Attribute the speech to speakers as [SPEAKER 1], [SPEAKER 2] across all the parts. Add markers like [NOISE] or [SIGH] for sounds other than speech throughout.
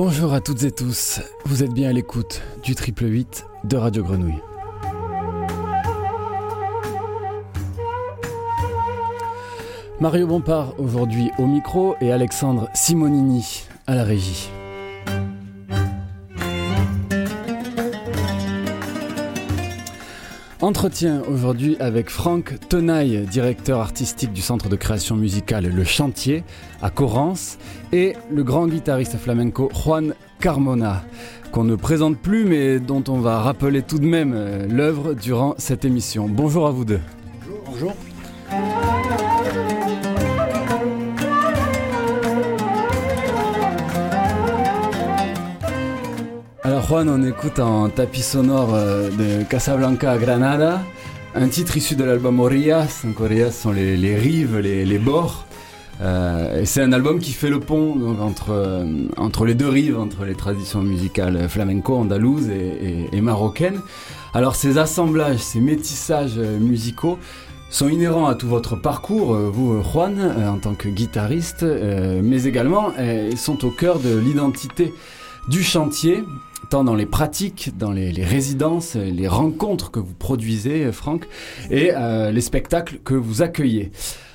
[SPEAKER 1] Bonjour à toutes et tous, vous êtes bien à l'écoute du triple 8 de Radio Grenouille. Mario Bompard aujourd'hui au micro et Alexandre Simonini à la régie. Entretien aujourd'hui avec Franck Tenaille, directeur artistique du centre de création musicale Le Chantier à Corrance, et le grand guitariste flamenco Juan Carmona, qu'on ne présente plus mais dont on va rappeler tout de même euh, l'œuvre durant cette émission. Bonjour à vous deux.
[SPEAKER 2] Bonjour.
[SPEAKER 1] Juan, on écoute en tapis sonore euh, de Casablanca à Granada, un titre issu de l'album Orillas. Donc Orillas sont les, rives, les, bords. Euh, et c'est un album qui fait le pont entre, euh, entre les deux rives, entre les traditions musicales flamenco, andalouses et, et, marocaines. Alors ces assemblages, ces métissages musicaux sont inhérents à tout votre parcours, vous Juan, en tant que guitariste, mais également sont au cœur de l'identité du chantier, tant dans les pratiques, dans les, résidences, les rencontres que vous produisez, Franck, et euh, les spectacles que vous accueillez.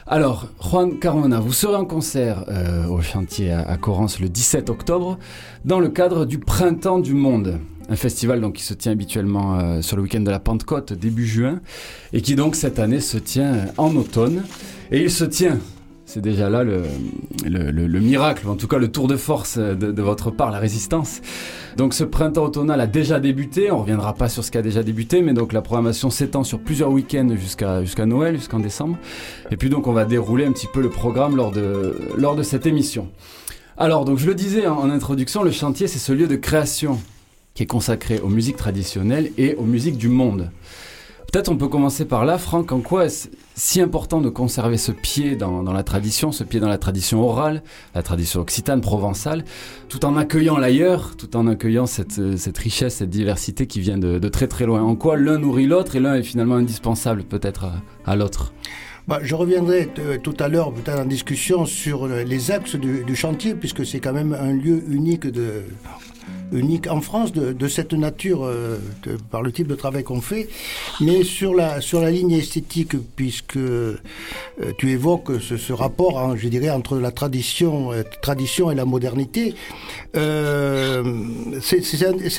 [SPEAKER 1] Alors, Juan Carmona, vous serez en concert euh, au chantier à, à le 17 octobre dans le cadre du Printemps du Monde, un festival donc qui se tient habituellement euh, sur le week-end de la Pentecôte début juin et qui donc cette année se tient en automne et il se tient c'est déjà là le, le, le, le, miracle, en tout cas le tour de force de, votre part, la résistance. Donc ce printemps automnal a déjà débuté, on reviendra pas sur ce qui a déjà débuté, mais donc la programmation s'étend sur plusieurs week-ends jusqu'à Noël, jusqu'en décembre. Et puis donc on va dérouler un petit peu le programme lors de, cette émission. Alors donc je le disais en introduction, le chantier c'est ce lieu de création qui est consacré aux musiques traditionnelles et aux musiques du monde. Peut-être on peut commencer par là, Franck, en quoi est-ce si important de conserver ce pied dans, la tradition, ce pied dans la tradition orale, la tradition occitane, provençale, tout en accueillant l'ailleurs, tout en accueillant cette, cette, richesse, cette diversité qui vient de, très très loin. En quoi l'un nourrit l'autre et l'un est finalement indispensable peut-être à, l'autre?
[SPEAKER 2] Bah, je reviendrai tout à l'heure, peut-être en discussion, sur les axes du, du chantier, puisque c'est quand même un lieu unique de, unique en France de, cette nature euh, par le type de travail qu'on fait, mais sur la, sur la ligne esthétique, puisque euh, tu évoques ce, rapport, hein, je dirais, entre la tradition, euh, tradition et la modernité. C'est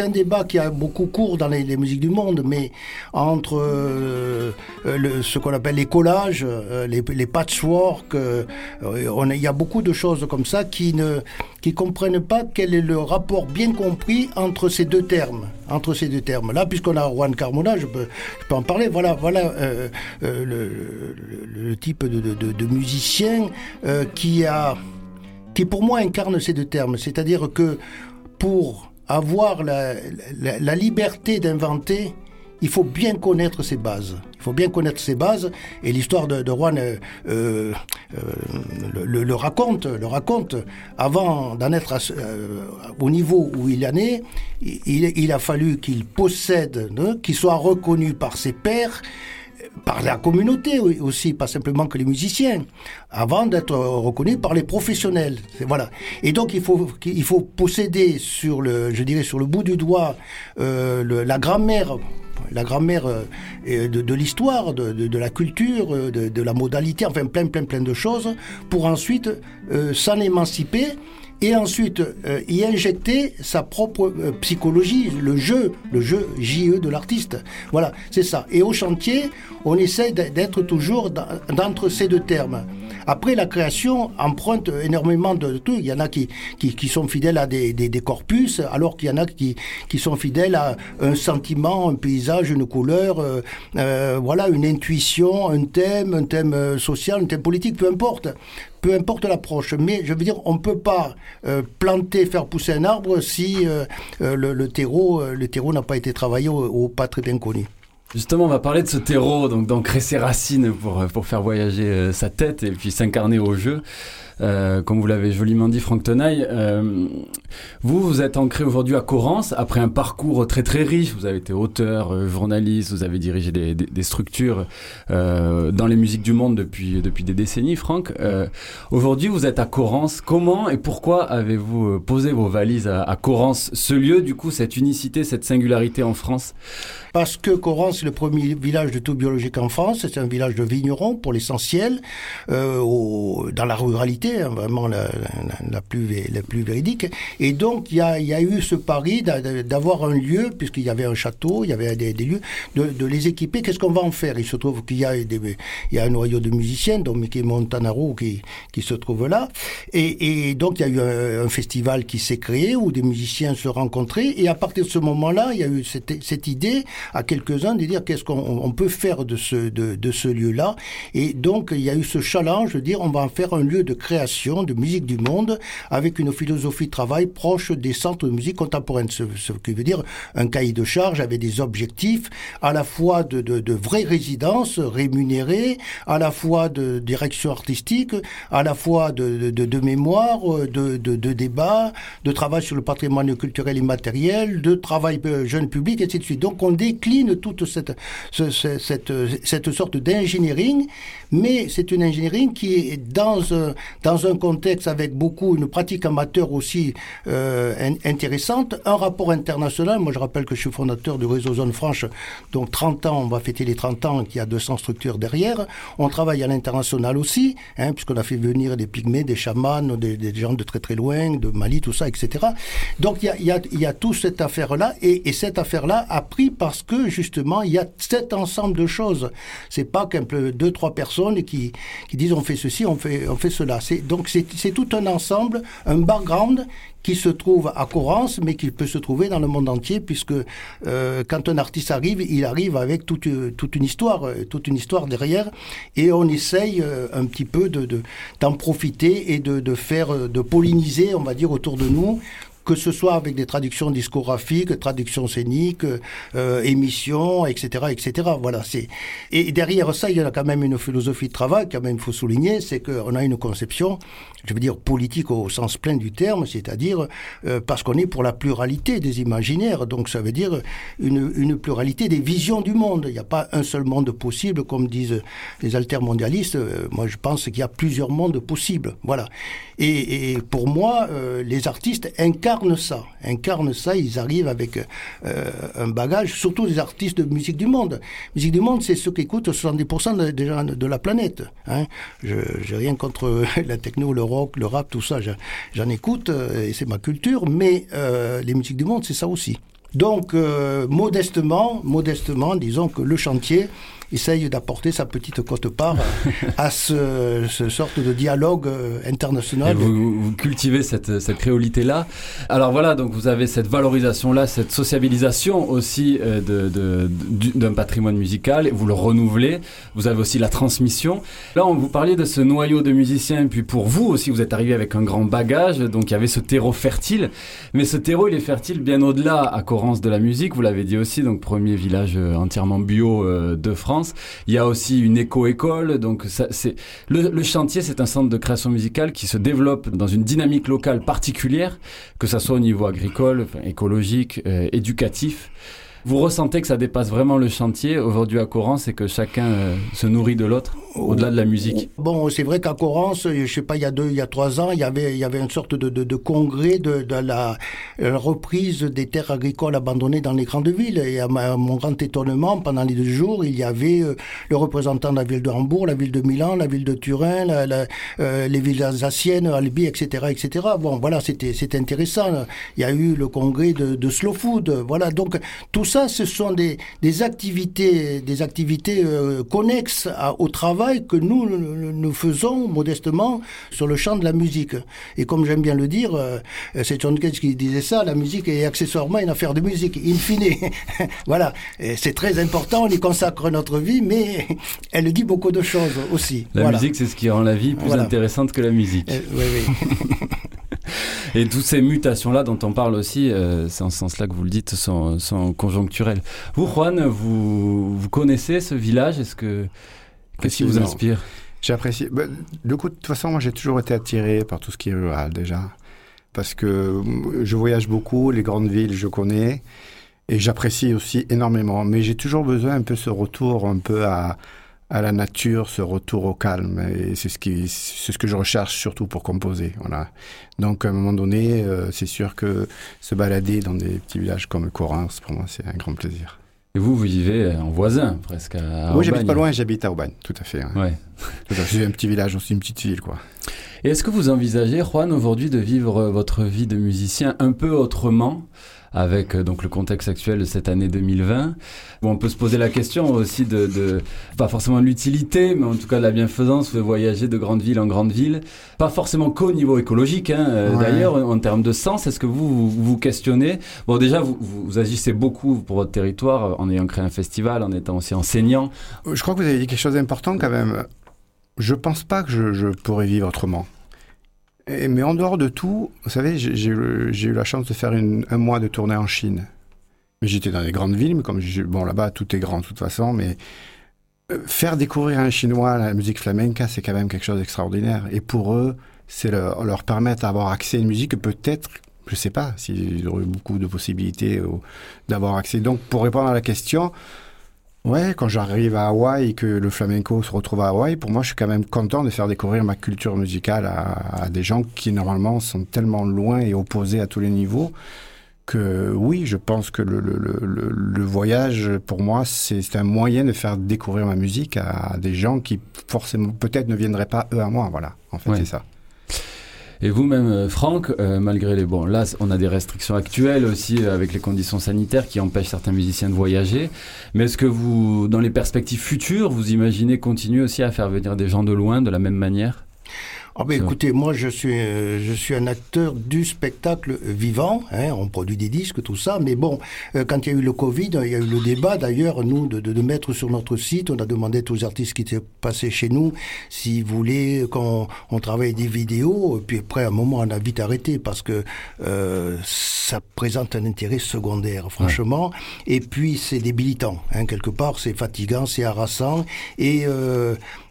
[SPEAKER 2] un, débat qui a beaucoup cours dans les, musiques du monde, mais entre ce qu'on appelle les collages, les, les patchwork, il y a beaucoup de choses comme ça qui ne qui comprennent pas quel est le rapport bien compris entre ces deux termes. Entre ces deux termes. Là, puisqu'on a Juan Carmona, je peux, je peux en parler. Voilà, voilà euh, euh, le, type de, musicien euh, qui a, qui pour moi incarne ces deux termes. C'est-à-dire que pour avoir la liberté d'inventer, il faut bien connaître ses bases. Il faut bien connaître ses bases et l'histoire de, de Juan euh, euh, le, raconte. Le raconte. Avant d'en être euh, au niveau où il en est, il, il a fallu qu'il possède, hein, qu'il soit reconnu par ses pairs par la communauté aussi, pas simplement que les musiciens, avant d'être reconnu par les professionnels. Voilà. Et donc il faut il faut posséder sur le, je dirais sur le bout du doigt, euh, le, la grammaire la grammaire euh, de, l'histoire, de, de, la culture, euh, de, de, la modalité, enfin plein, plein, plein de choses, pour ensuite euh, s'en émanciper et ensuite euh, y injecter sa propre euh, psychologie, le jeu, le jeu JE de l'artiste. Voilà, c'est ça. Et au chantier, on essaie d'être toujours d'entre ces deux termes. Après, la création emprunte énormément de, tout. Il y en a qui, qui, sont fidèles à des, corpus, alors qu'il y en a qui, sont fidèles à un sentiment, un paysage, une couleur, euh, voilà, une intuition, un thème, un thème social, un thème politique, peu importe peu importe l'approche. Mais je veux dire, on ne peut pas euh, planter, faire pousser un arbre si euh, euh, le, terreau, le terreau n'a pas été travaillé au, au pas très.
[SPEAKER 1] Justement, on va parler de ce terreau, donc d'ancrer ses racines pour, pour faire voyager sa tête et puis s'incarner au jeu. Euh, comme vous l'avez joliment dit, Franck Tenaille, vous, vous êtes ancré aujourd'hui à Corrence, après un parcours très très riche. Vous avez été auteur, journaliste, vous avez dirigé des, des, des structures dans les musiques du monde depuis, depuis des décennies, Franck. aujourd'hui, vous êtes à Corrence. Comment et pourquoi avez-vous posé vos valises à, à Corrence, ce lieu, du coup, cette unicité, cette singularité en France?
[SPEAKER 2] Parce que Corrence est le premier village de tout biologique en France. C'est un village de vignerons pour l'essentiel, euh, dans la ruralité, hein, vraiment la, plus, la plus véridique. Et donc, il y a, y a, eu ce pari d'avoir un lieu, puisqu'il y avait un château, il y avait des, lieux, de, les équiper. Qu'est-ce qu'on va en faire? Il se trouve qu'il y, a y a un noyau de musiciens, dont Mickey Montanaro qui, qui se trouve là. Et, donc, il y a eu un, un festival qui s'est créé où des musiciens se rencontraient. Et à partir de ce moment-là, il y a eu cette, cette idée à quelques-uns de dire qu'est-ce qu'on peut faire de ce, de, de ce lieu-là. Et donc, il y a eu ce challenge de dire on va en faire un lieu de création de musique du monde avec une philosophie de travail proche des centres de musique contemporaine. Ce, ce qui veut dire un cahier de charge avec des objectifs à la fois de, vraies résidences rémunérées, à la fois de direction artistique, à la fois de, de, de mémoire, de, de, débat, de travail sur le patrimoine culturel immatériel, de travail euh, jeune public, et ainsi. Donc on décline toute cette, cette, cette, sorte d'engineering, mais c'est une engineering qui est dans un, dans un contexte avec beaucoup, une pratique amateur aussi euh, intéressante, un rapport international. Moi, je rappelle que je suis fondateur du réseau Zone Franche, donc 30 ans, on va fêter les 30 ans, qui a 200 structures derrière. On travaille à l'international aussi, hein, puisqu'on a fait venir des pygmées, des chamans, des, gens de très très loin, de Mali, tout ça, etc. Donc il y a, y, a, y a toute cette affaire-là, et, et cette affaire-là a pris parce que justement, il y a cet ensemble de choses. C'est pas qu'un peu deux, trois personnes qui, qui disent on fait ceci, on fait, on fait cela. Donc c'est tout un ensemble, un background qui se trouve à Corrence, mais qui peut se trouver dans le monde entier, puisque euh, quand un artiste arrive, il arrive avec toute, une histoire, euh, toute une histoire derrière, et on essaye euh, un petit peu de, de, d'en profiter et de, de faire, de polliniser, on va dire, autour de nous, que ce soit avec des traductions discographiques, traductions scéniques, euh, émissions, etc., etc. Voilà, c'est et derrière ça, il y a quand même une philosophie de travail, quand même, faut souligner, c'est qu'on a une conception, je veux dire politique au sens plein du terme, c'est-à-dire euh, parce qu'on est pour la pluralité des imaginaires, donc ça veut dire une, une pluralité des visions du monde. Il n'y a pas un seul monde possible, comme disent les altermondialistes. Euh, moi, je pense qu'il y a plusieurs mondes possibles. Voilà. Et, et pour moi, euh, les artistes incarnent ça, incarnent ça. Ils arrivent avec euh, un bagage, surtout les artistes de musique du monde. Musique du monde, c'est ceux qui écoutent 70% de, de, de, la planète. Hein. Je j'ai rien contre [LAUGHS] la techno, le rock, le rap, tout ça. J'en écoute euh, et c'est ma culture. Mais euh, les musiques du monde, c'est ça aussi. Donc, euh, modestement, modestement, disons que le chantier essaye d'apporter sa petite cote-part [LAUGHS] à ce, ce, sorte de dialogue euh, international.
[SPEAKER 1] Vous, vous, cultivez cette, cette créolité-là. Alors voilà, donc vous avez cette valorisation-là, cette sociabilisation aussi euh, d'un patrimoine musical, vous le renouvelez, vous avez aussi la transmission. Là, on vous parlait de ce noyau de musiciens, et puis pour vous aussi, vous êtes arrivé avec un grand bagage, donc il y avait ce terreau fertile, mais ce terreau, il est fertile bien au-delà, à Corrence de la musique, vous l'avez dit aussi, donc premier village euh, entièrement bio de France. Il y a aussi une éco-école. Donc, c'est le, le, chantier, c'est un centre de création musicale qui se développe dans une dynamique locale particulière, que ça soit au niveau agricole, écologique, euh, éducatif. Vous ressentez que ça dépasse vraiment le chantier aujourd'hui à Coran, c'est que chacun euh, se nourrit de l'autre au-delà de la musique?
[SPEAKER 2] Bon, c'est vrai qu'à Corance, je sais pas, il y a deux, il y a trois ans, il y avait, il y avait une sorte de, de, de congrès de, de la, la, reprise des terres agricoles abandonnées dans les grandes villes. Et à, ma, à mon grand étonnement, pendant les deux jours, il y avait euh, le représentant de la ville de Hambourg, la ville de Milan, la ville de Turin, la, la, euh, les villes alsaciennes, Albi, etc., etc. Bon, voilà, c'était, c'était intéressant. Il y a eu le congrès de, de Slow Food. Voilà, donc tout ça, ce sont des, des activités, des activités euh, connexes à, au travail que nous, nous faisons modestement sur le champ de la musique. Et comme j'aime bien le dire, euh, c'est John Cage qui disait ça, la musique est accessoirement une affaire de musique, in fine. [LAUGHS] voilà, c'est très important, on y consacre notre vie, mais [LAUGHS] elle dit beaucoup de choses aussi.
[SPEAKER 1] La
[SPEAKER 2] voilà.
[SPEAKER 1] musique, c'est ce qui rend la vie plus voilà. intéressante que la musique.
[SPEAKER 2] Euh, oui, oui. [LAUGHS]
[SPEAKER 1] Et toutes ces mutations-là dont on parle aussi, euh, c'est en ce sens-là que vous le dites, sont, sont conjoncturelles. Vous, Juan, vous, vous connaissez ce village? Est-ce que Qu'est-ce qui vous inspire?
[SPEAKER 3] J'apprécie. Bah, de toute façon, moi, j'ai toujours été attiré par tout ce qui est rural déjà, parce que je voyage beaucoup, les grandes villes, je connais, et j'apprécie aussi énormément. Mais j'ai toujours besoin un peu ce retour, un peu à, à la nature, ce retour au calme. Et c'est ce qui, c'est ce que je recherche surtout pour composer. Voilà. Donc, à un moment donné, euh, c'est sûr que se balader dans des petits villages comme Correns, pour moi, c'est un grand plaisir.
[SPEAKER 1] Et vous, vous vivez en voisin, presque à
[SPEAKER 3] Oui, j'habite pas loin, j'habite à Aubagne, tout à fait.
[SPEAKER 1] Ouais.
[SPEAKER 3] C'est un petit village aussi, une petite ville, quoi.
[SPEAKER 1] Et est-ce que vous envisagez, Juan, aujourd'hui, de vivre votre vie de musicien un peu autrement avec euh, donc le contexte actuel de cette année 2020. Bon, on peut se poser la question aussi de, de pas forcément de l'utilité, mais en tout cas de la bienfaisance de voyager de grande ville en grande ville. Pas forcément qu'au niveau écologique, hein, euh, d'ailleurs, en termes de sens. Est-ce que vous, vous, questionnez? Bon, déjà, vous, vous, agissez beaucoup pour votre territoire euh, en ayant créé un festival, en étant aussi enseignant.
[SPEAKER 3] Je crois que vous avez dit quelque chose d'important quand même. Je pense pas que je, je pourrais vivre autrement mais en dehors de tout, vous savez, j'ai eu la chance de faire un mois de tournée en Chine. J'étais dans des grandes villes, mais comme bon là-bas tout est grand de toute façon, mais euh, faire découvrir un Chinois la musique flamenca, c'est quand même quelque chose d'extraordinaire. Et pour eux, c'est leur, permettre d'avoir accès à une musique que peut-être, je ne sais pas s'ils auraient beaucoup de possibilités d'avoir accès. Donc pour répondre à la question, Ouais, quand j'arrive à Hawaï et que le flamenco se retrouve à Hawaï, pour moi, je suis quand même content de faire découvrir ma culture musicale à, des gens qui, normalement, sont tellement loin et opposés à tous les niveaux que oui, je pense que le, le, le, le voyage, pour moi, c'est un moyen de faire découvrir ma musique à, des gens qui, forcément, peut-être ne viendraient pas eux à moi. Voilà, en fait, c'est ça.
[SPEAKER 1] Et vous-même, euh, Franck, euh, malgré les bon, là, on a des restrictions actuelles aussi euh, avec les conditions sanitaires qui empêchent certains musiciens de voyager. Mais est-ce que vous, dans les perspectives futures, vous imaginez continuer aussi à faire venir des gens de loin de la même manière?
[SPEAKER 2] Ah ben, écoutez, moi je suis euh, je suis un acteur du spectacle vivant. Hein, on produit des disques, tout ça. Mais bon, euh, quand il y a eu le Covid, il y a eu le débat d'ailleurs nous de, de, mettre sur notre site. On a demandé les artistes qui étaient passés chez nous s'ils voulaient qu'on on travaille des vidéos. Puis après, à un moment, on a vite arrêté parce que euh, ça présente un intérêt secondaire, franchement. Et puis c'est débilitant, hein, quelque part, c'est fatigant, c'est harassant et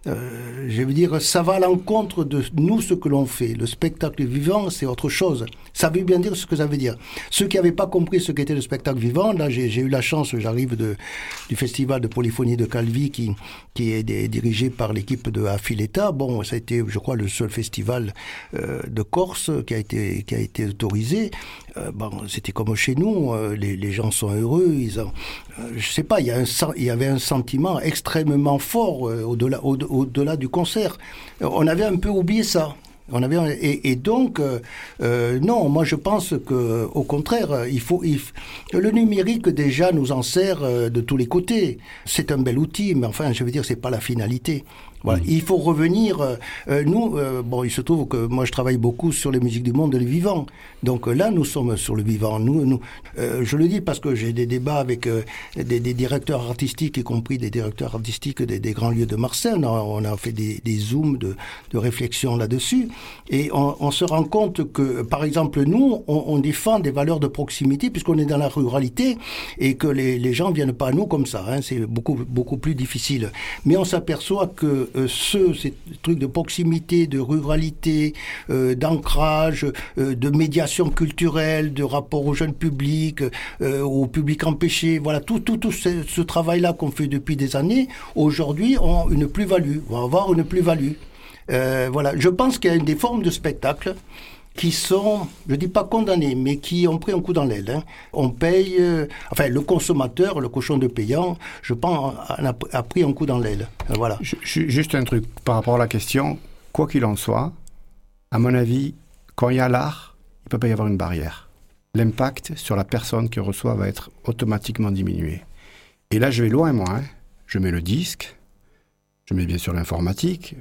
[SPEAKER 2] euh, je veux dire, ça va à l'encontre de nous ce que l'on fait. Le spectacle vivant, c'est autre chose. Ça veut bien dire ce que ça veut dire. Ceux qui n'avaient pas compris ce qu'était le spectacle vivant, là, j'ai eu la chance, j'arrive du festival de polyphonie de Calvi qui, qui est dirigé par l'équipe de Affiletta. Bon, ça a été, je crois, le seul festival euh, de Corse qui a été, qui a été autorisé. Euh, c'était comme chez nous, euh, les, gens sont heureux. Ils ont, euh, je sais pas, il y, avait un sentiment extrêmement fort au-delà, du concert. On avait un peu oublié ça. On avait et, donc non, moi je pense que au contraire, il faut, le numérique déjà nous en sert de tous les côtés. C'est un bel outil, mais enfin je veux dire c'est pas la finalité. Voilà. Mm. Il faut revenir. Euh, euh, nous, euh, bon, il se trouve que moi je travaille beaucoup sur les musiques du monde et le vivant. Donc là, nous sommes sur le vivant. Nous, nous je le dis parce que j'ai des débats avec des, des, directeurs artistiques, y compris des directeurs artistiques des, des grands lieux de Marseille. On a, fait des, des zooms de, de réflexion là-dessus, et on, on, se rend compte que, par exemple, nous, on, on défend des valeurs de proximité puisqu'on est dans la ruralité et que les, les gens viennent pas à nous comme ça. Hein, C'est beaucoup beaucoup plus difficile. Mais on s'aperçoit que euh, ce, ces trucs de proximité, de ruralité, euh, d'ancrage, euh, de médiation culturelle, de rapport au jeune public, au public empêché, voilà, tout, tout, tout ce, travail-là qu'on fait depuis des années, aujourd'hui ont une plus-value, vont avoir une plus-value. voilà, je pense qu'il y a des formes de spectacle qui sont, je dis pas condamnés, mais qui ont pris un coup dans l'aile. Hein. On paye, euh, enfin le consommateur, le cochon de payant, je pense, a, pris un coup dans l'aile. Euh, voilà.
[SPEAKER 3] Juste un truc par rapport à la question, quoi qu'il en soit, à mon avis, quand il y a l'art, il peut pas y avoir une barrière. L'impact sur la personne qui reçoit va être automatiquement diminué. Et là, je vais loin, moi. Hein. Je mets le disque, je mets bien sûr l'informatique,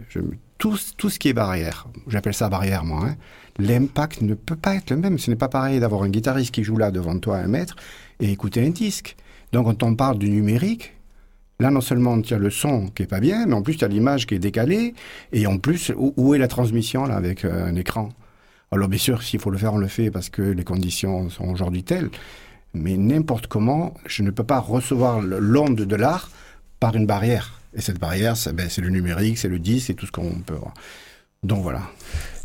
[SPEAKER 3] tout ce qui est barrière. J'appelle ça barrière, moi. Hein l'impact ne peut pas être le même. Ce n'est pas pareil d'avoir un guitariste qui joue là devant toi un mètre et écouter un disque. Donc quand on parle du numérique, là non seulement tu as le son qui est pas bien, mais en plus tu as l'image qui est décalée, et en plus, où, est la transmission là avec euh, un écran? Alors bien sûr, s'il faut le faire, on le fait parce que les conditions sont aujourd'hui telles, mais n'importe comment, je ne peux pas recevoir l'onde de l'art par une barrière. Et cette barrière, ben, c'est le numérique, c'est le disque, c'est tout ce qu'on peut voir. Donc voilà.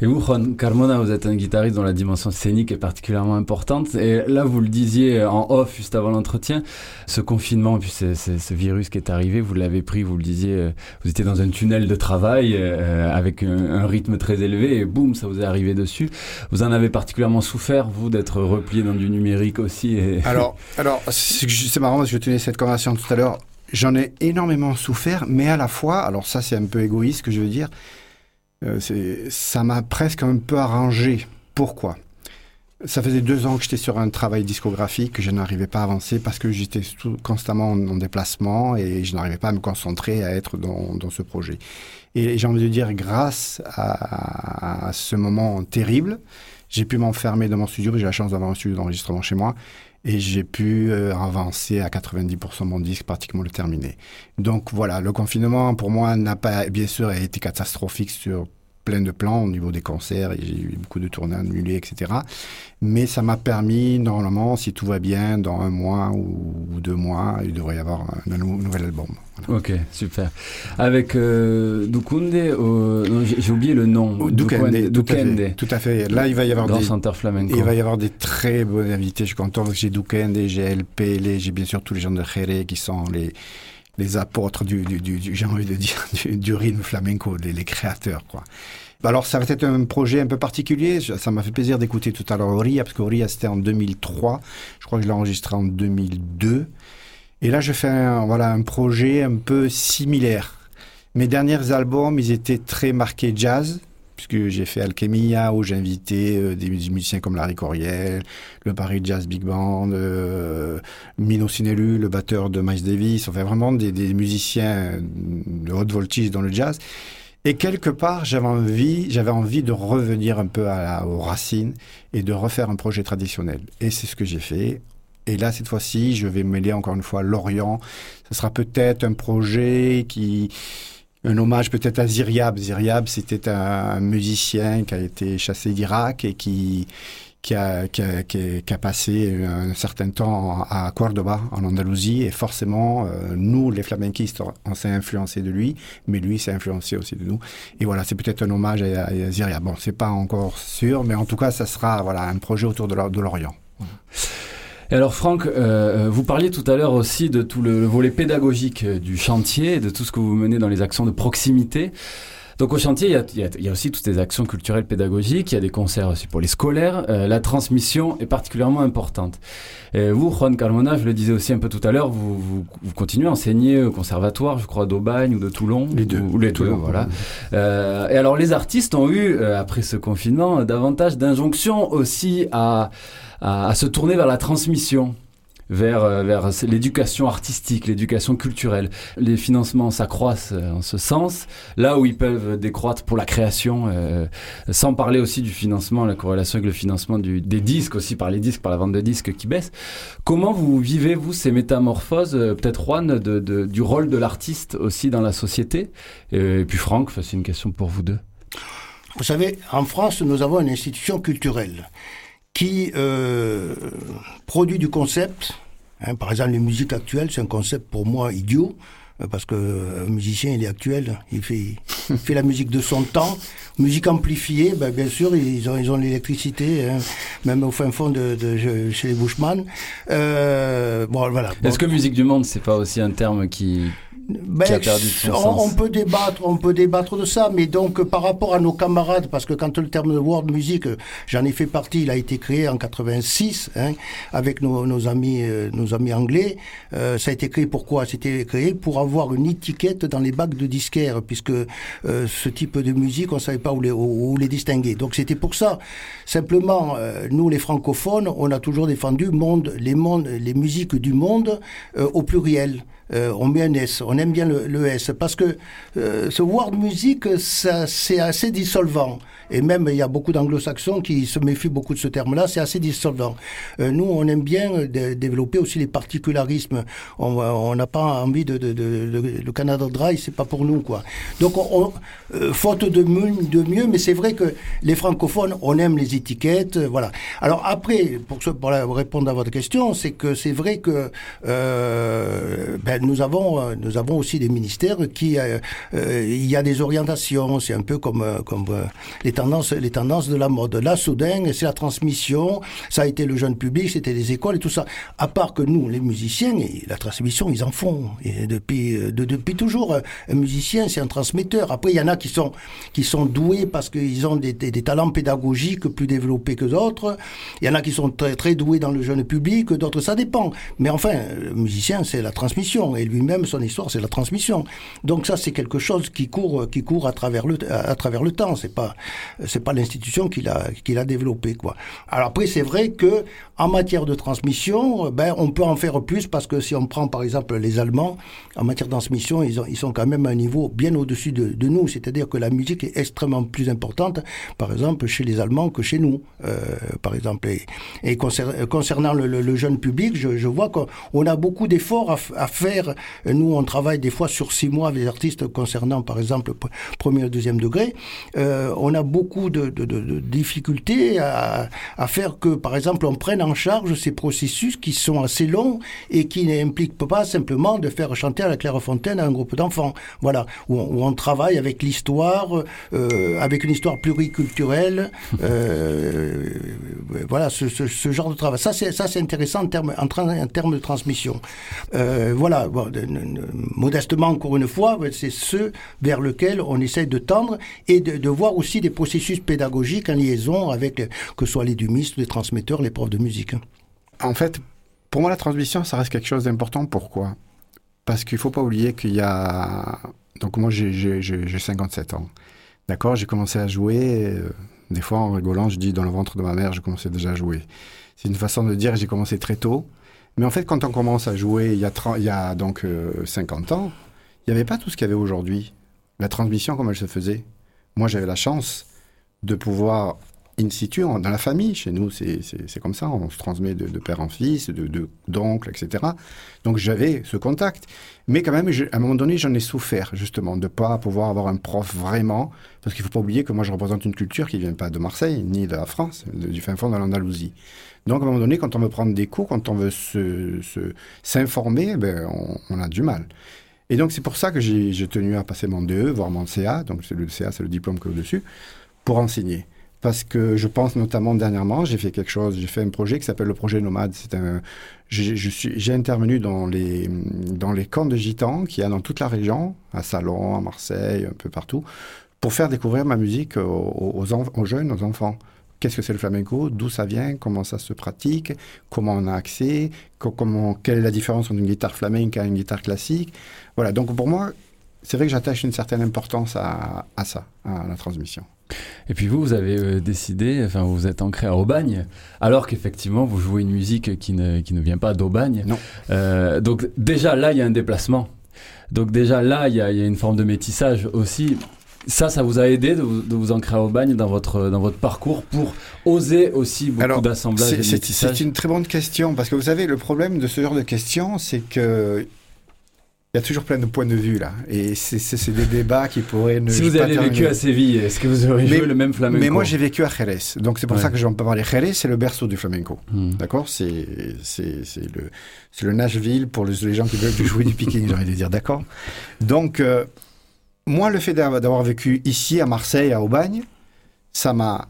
[SPEAKER 1] Et vous, Juan Carmona, vous êtes un guitariste dont la dimension scénique est particulièrement importante. Et là, vous le disiez en off juste avant l'entretien, ce confinement, puis ce, virus qui est arrivé, vous l'avez pris, vous le disiez, euh, vous étiez dans un tunnel de travail euh, avec un, rythme très élevé et boum, ça vous est arrivé dessus. Vous en avez particulièrement souffert, vous, d'être replié dans du numérique aussi. [LAUGHS]
[SPEAKER 3] Alors, alors c'est marrant, je tenais cette conversation tout à l'heure. J'en ai énormément souffert, mais à la fois, alors ça c'est un peu égoïste que je veux dire, ça m'a presque un peu arrangé. Pourquoi? Ça faisait deux ans que j'étais sur un travail discographique, que je n'arrivais pas à avancer parce que j'étais constamment en, déplacement et je n'arrivais pas à me concentrer à être dans, dans ce projet. Et j'ai envie de dire, grâce à, à ce moment terrible, j'ai pu m'enfermer dans mon studio. J'ai la chance d'avoir un studio d'enregistrement chez moi et j'ai pu euh, avancer à 90% mon disque, pratiquement le terminer. Donc voilà, le confinement pour moi n'a pas, bien sûr, été catastrophique sur plein de plans au niveau des concerts, et j'ai eu beaucoup de tournées annulées, etc. Mais ça m'a permis, normalement, si tout va bien, dans un mois ou deux mois, il devrait y avoir un, nouvel album.
[SPEAKER 1] Ok, super. Avec euh, Dukunde, j'ai oublié le nom.
[SPEAKER 3] Dukunde, Dukunde, tout, à fait. Là, il va y avoir
[SPEAKER 1] des flamenco.
[SPEAKER 3] Il va y avoir des très bons invités. Je suis content parce que j'ai Dukunde, j'ai LP, j'ai bien sûr tous les gens de Jerez qui sont les les apôtres du, du, du, j'ai envie de dire, [LAUGHS] du, rythme flamenco, les, les, créateurs, quoi. Alors, ça va être un projet un peu particulier. Ça m'a fait plaisir d'écouter tout à l'heure Oria, parce qu'Oria, c'était en 2003. Je crois que je l'ai enregistré en 2002. Et là, je fais un, voilà, un projet un peu similaire. Mes derniers albums, ils étaient très marqués jazz puisque j'ai fait Alchemia où j'ai invité euh, des musiciens comme Larry Coriel, le Paris Jazz Big Band, euh, Mino Sinelu, le batteur de Miles Davis, enfin vraiment des, musiciens de haute voltige dans le jazz. Et quelque part, j'avais envie, j'avais envie de revenir un peu aux racines et de refaire un projet traditionnel. Et c'est ce que j'ai fait. Et là, cette fois-ci, je vais mêler encore une fois l'Orient. Ce sera peut-être un projet qui, un hommage peut-être à Ziryab. Ziryab, c'était un, musicien qui a été chassé d'Irak et qui, qui a, qui, a, passé un certain temps à Cordoba, en Andalousie, et forcément, euh, nous, les flamenquistes, on s'est influencé de lui, mais lui s'est influencé aussi de nous. Et voilà, c'est peut-être un hommage à, à. Bon, c'est pas encore sûr, mais en tout cas, ça sera voilà un projet autour de l'Orient.
[SPEAKER 1] Et alors Franck, euh, euh, vous parliez tout à l'heure aussi de tout le, volet pédagogique euh, du chantier, de tout ce que vous menez dans les actions de proximité. Donc au chantier, il y, a, il, y a, il y, a, aussi toutes les actions culturelles pédagogiques, il y a des concerts aussi pour les scolaires, la transmission est particulièrement importante. Et vous, Juan Carmona, je le disais aussi un peu tout à l'heure, vous, vous, vous, continuez à enseigner au conservatoire, je crois, d'Aubagne ou de Toulon.
[SPEAKER 3] Les deux.
[SPEAKER 1] Ou les deux, voilà. Euh, et alors les artistes ont eu, après ce confinement, davantage d'injonctions aussi à à, se tourner vers la transmission vers, euh, vers l'éducation artistique, l'éducation culturelle. Les financements s'accroissent euh, en ce sens, là où ils peuvent décroître pour la création, euh, sans parler aussi du financement, la corrélation avec le financement des disques aussi, par les disques, par la vente de disques qui baisse. Comment vous vivez, vous, ces métamorphoses, peut-être Juan, du rôle de l'artiste aussi dans la société? Et puis Franck, c'est une question pour vous deux.
[SPEAKER 2] Vous savez, en France, nous avons une institution culturelle qui euh, produit du concept. Hein, par exemple, les musiques actuelles, c'est un concept pour moi idiot euh, parce que un musicien il est actuel, il fait, il fait la musique de son temps, musique amplifiée, ben, bien sûr ils ont ils ont l'électricité, hein, même au fin fond de, de chez les Bushman. Euh, bon voilà.
[SPEAKER 1] Est-ce que musique du monde c'est pas aussi un terme qui ben,
[SPEAKER 2] on, peut débattre, on peut débattre de ça, mais donc par rapport à nos camarades, parce que quand le terme de world music, j'en ai fait partie, il a été créé en 86 hein, avec nos, nos amis, euh, nos amis anglais. Euh, ça a été créé pourquoi C'était créé? Pour avoir une étiquette dans les bacs de disquaires, puisque euh, ce type de musique, on savait pas où les, où, les distinguer. Donc c'était pour ça. Simplement, euh, nous les francophones, on a toujours défendu monde, les mondes, les musiques du monde au pluriel. Euh, on met un S, on aime bien le, S, parce que euh, ce world music, c'est assez dissolvant. Et même, il y a beaucoup d'anglo-saxons qui se méfient beaucoup de ce terme-là, c'est assez dissolvant. Euh, nous, on aime bien développer aussi les particularismes. On n'a pas envie de, Le Canada Dry, c'est pas pour nous, quoi. Donc, on, faute de mieux, mais c'est vrai que les francophones, on aime les étiquettes, voilà. Alors après, pour, répondre à votre question, c'est que c'est vrai que ben, nous avons euh, nous avons aussi des ministères qui euh, euh, il y a des orientations. C'est un peu comme comme les tendances les tendances de la mode. Là, soudain, c'est la transmission. Ça a été le jeune public, c'était les écoles et tout ça. À part que nous, les musiciens, la transmission, ils en font. Depuis de, depuis toujours, un musicien, c'est un transmetteur. Après, il y en a qui sont qui sont doués parce qu'ils ont des, des, des, talents pédagogiques plus développés que d'autres. Il y en a qui sont très, très doués dans le jeune public, d'autres ça dépend. Mais enfin, le musicien, c'est la transmission et lui-même, son histoire, c'est la transmission. Donc ça, c'est quelque chose qui court, qui court à travers le, à, travers le temps. C'est pas, c'est pas l'institution qui l'a, qui l'a développé, quoi. Alors après, c'est vrai que en matière de transmission, ben, on peut en faire plus parce que si on prend par exemple les Allemands, en matière de transmission, ils, ont, ils sont quand même à un niveau bien au-dessus de, de nous. C'est-à-dire que la musique est extrêmement plus importante, par exemple, chez les Allemands que chez nous, euh, par exemple. Et, et concernant le, jeune public, je, vois qu'on a beaucoup d'efforts à, faire. Nous, on travaille des fois sur six mois avec les artistes concernant, par exemple, premier et deuxième degré. Euh, on a de, de, de difficultés à, à, faire que, par exemple, on prenne en charge ces processus qui sont assez longs et qui n'impliquent pas simplement de faire chanter à la Clairefontaine un groupe d'enfants. Voilà, où on, où on, travaille avec l'histoire, euh, avec une histoire pluriculturelle. [LAUGHS] Euh, voilà, ce, ce, ce, genre de travail. Ça, c'est ça, c'est intéressant en termes en, en termes de transmission. Euh, voilà, bon, de, de, modestement encore une fois, c'est ce vers lequel on essaye de tendre et de, de, voir aussi des processus pédagogiques en liaison avec que ce soit les dumistes, les transmetteurs, les profs de musique.
[SPEAKER 3] En fait, pour moi, la transmission, ça reste quelque chose d'important. Pourquoi? Parce qu'il ne faut pas oublier qu'il y a... Donc moi, j'ai 57 ans. D'accord? J'ai commencé à jouer. Euh, des fois, en rigolant, je dis dans le ventre de ma mère, je commençais déjà à jouer. C'est une façon de dire, j'ai commencé très tôt. Mais en fait, quand on commence à jouer il y a, 30, il y a donc euh, 50 ans, il n'y avait pas tout ce qu'il y avait aujourd'hui. La transmission, comme elle se faisait? Moi, j'avais la chance de pouvoir in situ, dans la famille, chez nous, c'est comme ça, on se transmet de, de père en fils, de d'oncle, etc. Donc j'avais ce contact. Mais quand même, à un moment donné, j'en ai souffert, justement, de ne pas pouvoir avoir un prof vraiment, parce qu'il ne faut pas oublier que moi, je représente une culture qui ne vient pas de Marseille, ni de la France, du fin fond de l'Andalousie. Donc à un moment donné, quand on veut prendre des cours, quand on veut s'informer, se, ben, on, on a du mal. Et donc c'est pour ça que j'ai tenu à passer mon DE, voire mon CA, donc le CA, c'est le diplôme que au-dessus, pour enseigner parce que je pense notamment dernièrement, j'ai fait quelque chose, j'ai fait un projet qui s'appelle le projet Nomade. C'est un, j'ai intervenu dans les dans les camps de gitans qu'il y a dans toute la région, à Salon, à Marseille, un peu partout, pour faire découvrir ma musique aux, jeunes, aux enfants. Qu'est-ce que c'est le flamenco? D'où ça vient? Comment ça se pratique? Comment on a accès? Comment Quelle est la différence entre une guitare flamenca et une guitare classique? Voilà. Donc pour moi, c'est vrai que j'attache une certaine importance à ça, à la transmission.
[SPEAKER 1] Et puis vous, vous avez euh, décidé, enfin vous êtes ancré à Aubagne, alors qu'effectivement vous jouez une musique qui ne, qui ne vient pas d'Aubagne.
[SPEAKER 3] Non.
[SPEAKER 1] Euh, donc déjà là, il y a un déplacement. Donc déjà là, il y, a, il y a une forme de métissage aussi. Ça, ça vous a aidé de vous, de vous ancrer à Aubagne dans votre, dans votre parcours pour oser aussi beaucoup d'assemblages
[SPEAKER 3] C'est une très bonne question, parce que vous savez, le problème de ce genre de questions, c'est que il y a toujours plein de points de vue là. Et c'est des débats qui pourraient ne
[SPEAKER 1] Si vous avez vécu à Séville, est-ce que vous aurez
[SPEAKER 3] mais,
[SPEAKER 1] joué le même flamenco
[SPEAKER 3] Mais moi j'ai vécu à Jerez. Donc c'est pour ouais. ça que j'en peux parler. Jerez, c'est le berceau du flamenco.
[SPEAKER 1] Hmm.
[SPEAKER 3] Mm. D'accord? C'est le, le Nashville pour les, les gens qui veulent jouer du picking, j'ai envie de dire. D'accord? Donc, euh, moi, le fait d'avoir vécu ici à Marseille, à Aubagne, ça m'a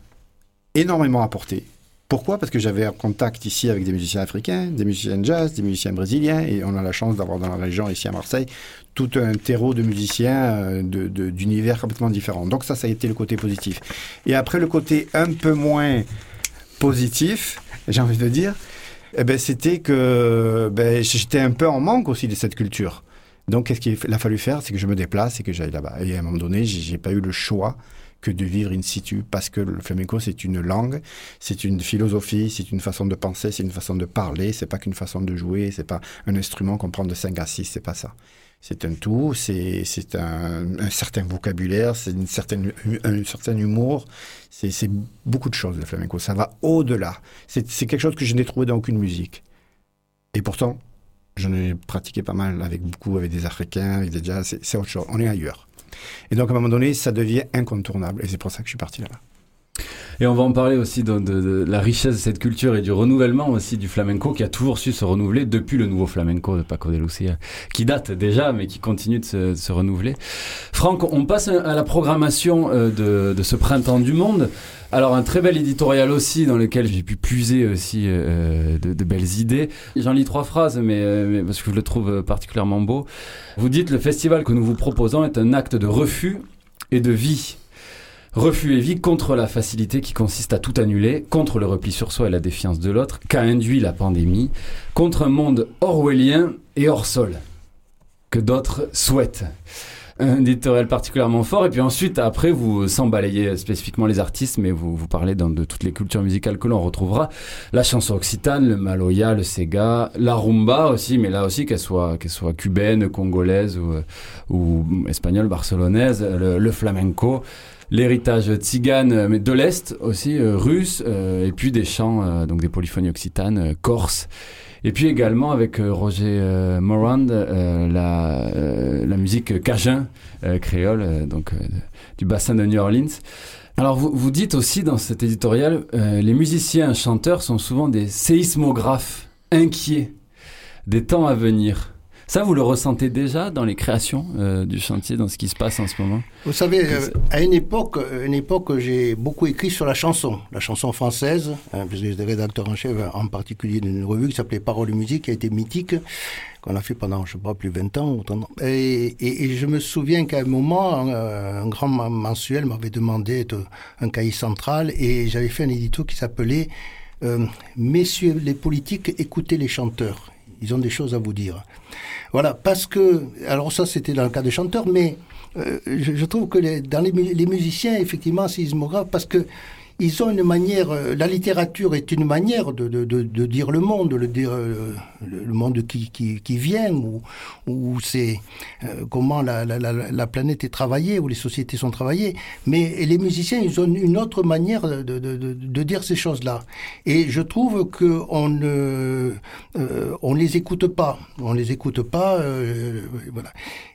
[SPEAKER 3] énormément apporté. Pourquoi? Parce que j'avais un contact ici avec des musiciens africains, des musiciens jazz, des musiciens brésiliens, et on a la chance d'avoir dans la région, ici à Marseille, tout un terreau de musiciens d'univers de, de, complètement différents. Donc ça, ça a été le côté positif. Et après, le côté un peu moins positif, j'ai envie de dire, eh ben, c'était que ben, j'étais un peu en manque aussi de cette culture. Donc, qu'est-ce qu'il a fallu faire? C'est que je me déplace et que j'aille là-bas. Et à un moment donné, j'ai pas eu le choix que de vivre in situ, parce que le flamenco, c'est une langue, c'est une philosophie, c'est une façon de penser, c'est une façon de parler, c'est pas qu'une façon de jouer, c'est pas un instrument qu'on prend de 5 à 6, c'est pas ça. C'est un tout, c'est un, un certain vocabulaire, c'est une certaine, un, certain humour, c'est beaucoup de choses, le flamenco. Ça va au-delà. C'est quelque chose que je n'ai trouvé dans aucune musique. Et pourtant, j'en ai pratiqué pas mal avec beaucoup, avec des Africains, avec des jazz, c'est autre chose. On est ailleurs. Et donc, à un moment donné, ça devient incontournable. Et c'est pour ça que je suis parti là-bas.
[SPEAKER 1] Et on va en parler aussi de, la richesse de cette culture et du renouvellement aussi du flamenco qui a toujours su se renouveler depuis le nouveau flamenco de Paco de Lucia, qui date déjà mais qui continue de se, renouveler. Franck, on passe à la programmation euh, de, ce printemps du monde. Alors un très bel éditorial aussi dans lequel j'ai pu puiser aussi euh, de, de, belles idées. J'en lis trois phrases mais, euh, mais, parce que je le trouve particulièrement beau. Vous dites le festival que nous vous proposons est un acte de refus et de vie. Refus et vie contre la facilité qui consiste à tout annuler, contre le repli sur soi et la défiance de l'autre, qu'a induit la pandémie, contre un monde orwellien et hors sol, que d'autres souhaitent un éditorial particulièrement fort. Et puis ensuite, après, vous, sans balayer spécifiquement les artistes, mais vous, vous parlez dans, de toutes les cultures musicales que l'on retrouvera. La chanson occitane, le maloya, le sega, la rumba aussi, mais là aussi, qu'elle soit, cubaine, congolaise ou, ou espagnole, barcelonaise, le flamenco l'héritage tzigane, mais de l'Est aussi, euh, russe, euh, et puis des chants, euh, donc des polyphonies occitanes, euh, corse. Et puis également avec euh, Roger euh, Morand, euh, la, euh, la musique cajun, euh, créole, euh, donc euh, du bassin de New Orleans. Alors vous, vous dites aussi dans cet éditorial, euh, les musiciens chanteurs sont souvent des séismographes inquiets des temps à venir. Ça, vous le ressentez déjà dans les créations euh, du chantier, dans ce qui se passe en ce moment?
[SPEAKER 2] Vous savez, euh, à une époque, une époque j'ai beaucoup écrit sur la chanson, la chanson française, hein, puisque j'étais rédacteur en chef, en particulier d'une revue qui s'appelait Parole et Musique, qui a été mythique, qu'on a fait pendant, je ne sais pas, plus de 20 ans. Autant... Et, et, et, je me souviens qu'à un moment, un, un grand mensuel m'avait demandé de, un cahier central, et j'avais fait un édito qui s'appelait euh, Messieurs les politiques, écoutez les chanteurs. Ils ont des choses à vous dire. Voilà, parce que, alors ça c'était dans le cas des chanteurs, mais euh, je, trouve que les, dans les, musiciens, effectivement, c'est sismographe, parce que ils ont une manière, euh, la littérature est une manière de, de, de, de dire le monde, le dire euh, le monde qui, qui, qui vient, ou, ou c'est euh, comment la, la, la, la, planète est travaillée, ou les sociétés sont travaillées. Mais les musiciens, ils ont une autre manière de, de, de, dire ces choses-là. Et je trouve que on ne, euh, on les écoute pas, on les écoute pas, euh, voilà.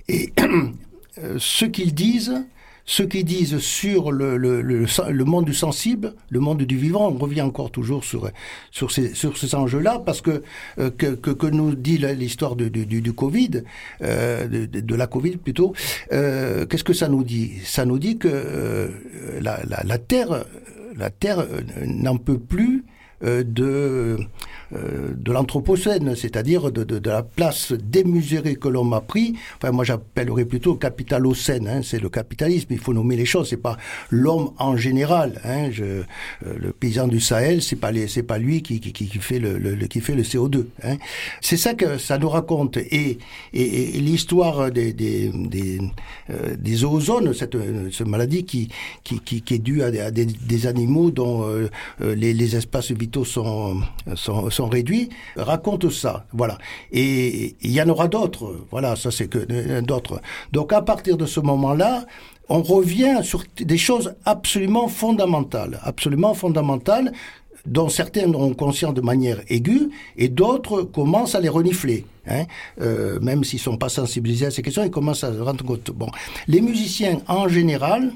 [SPEAKER 2] Et [CLEARS THROAT] ce qu'ils disent, ce qu'ils disent sur le, le, le, le, monde du sensible, le monde du vivant, on revient encore toujours sur, sur ces, sur ces enjeux-là, parce que, euh, que, que, nous dit l'histoire du, du, du, Covid, euh, de, de, la Covid plutôt, euh, qu'est-ce que ça nous dit? Ça nous dit que euh, la, la, la, Terre, la Terre euh, n'en peut plus de, euh, de l'anthropocène, c'est-à-dire de, de, de, la place démesurée que l'homme a pris. Enfin, moi, j'appellerais plutôt capitalocène. Hein, c'est le capitalisme. Il faut nommer les choses. C'est pas l'homme en général. Hein, je, euh, le paysan du Sahel, c'est pas c'est pas lui qui, qui, qui, fait le, le, qui fait le CO2. Hein. C'est ça que ça nous raconte. Et, et, et l'histoire des des, des, euh, des zoozones, cette, cette maladie qui, qui, qui, est due à, à des, des, animaux dont euh, les, les espaces vitaux sont, sont, sont, réduits, raconte ça. Voilà. Et il y en aura d'autres. Voilà, ça c'est que euh, d'autres. Donc à partir de ce moment-là, on revient sur des choses absolument fondamentales, absolument fondamentales dont certains ont conscience de manière aiguë et d'autres commencent à les renifler. Hein, euh, même s'ils sont pas sensibilisés à ces questions, ils commencent à se rendre compte. Bon, les musiciens en général,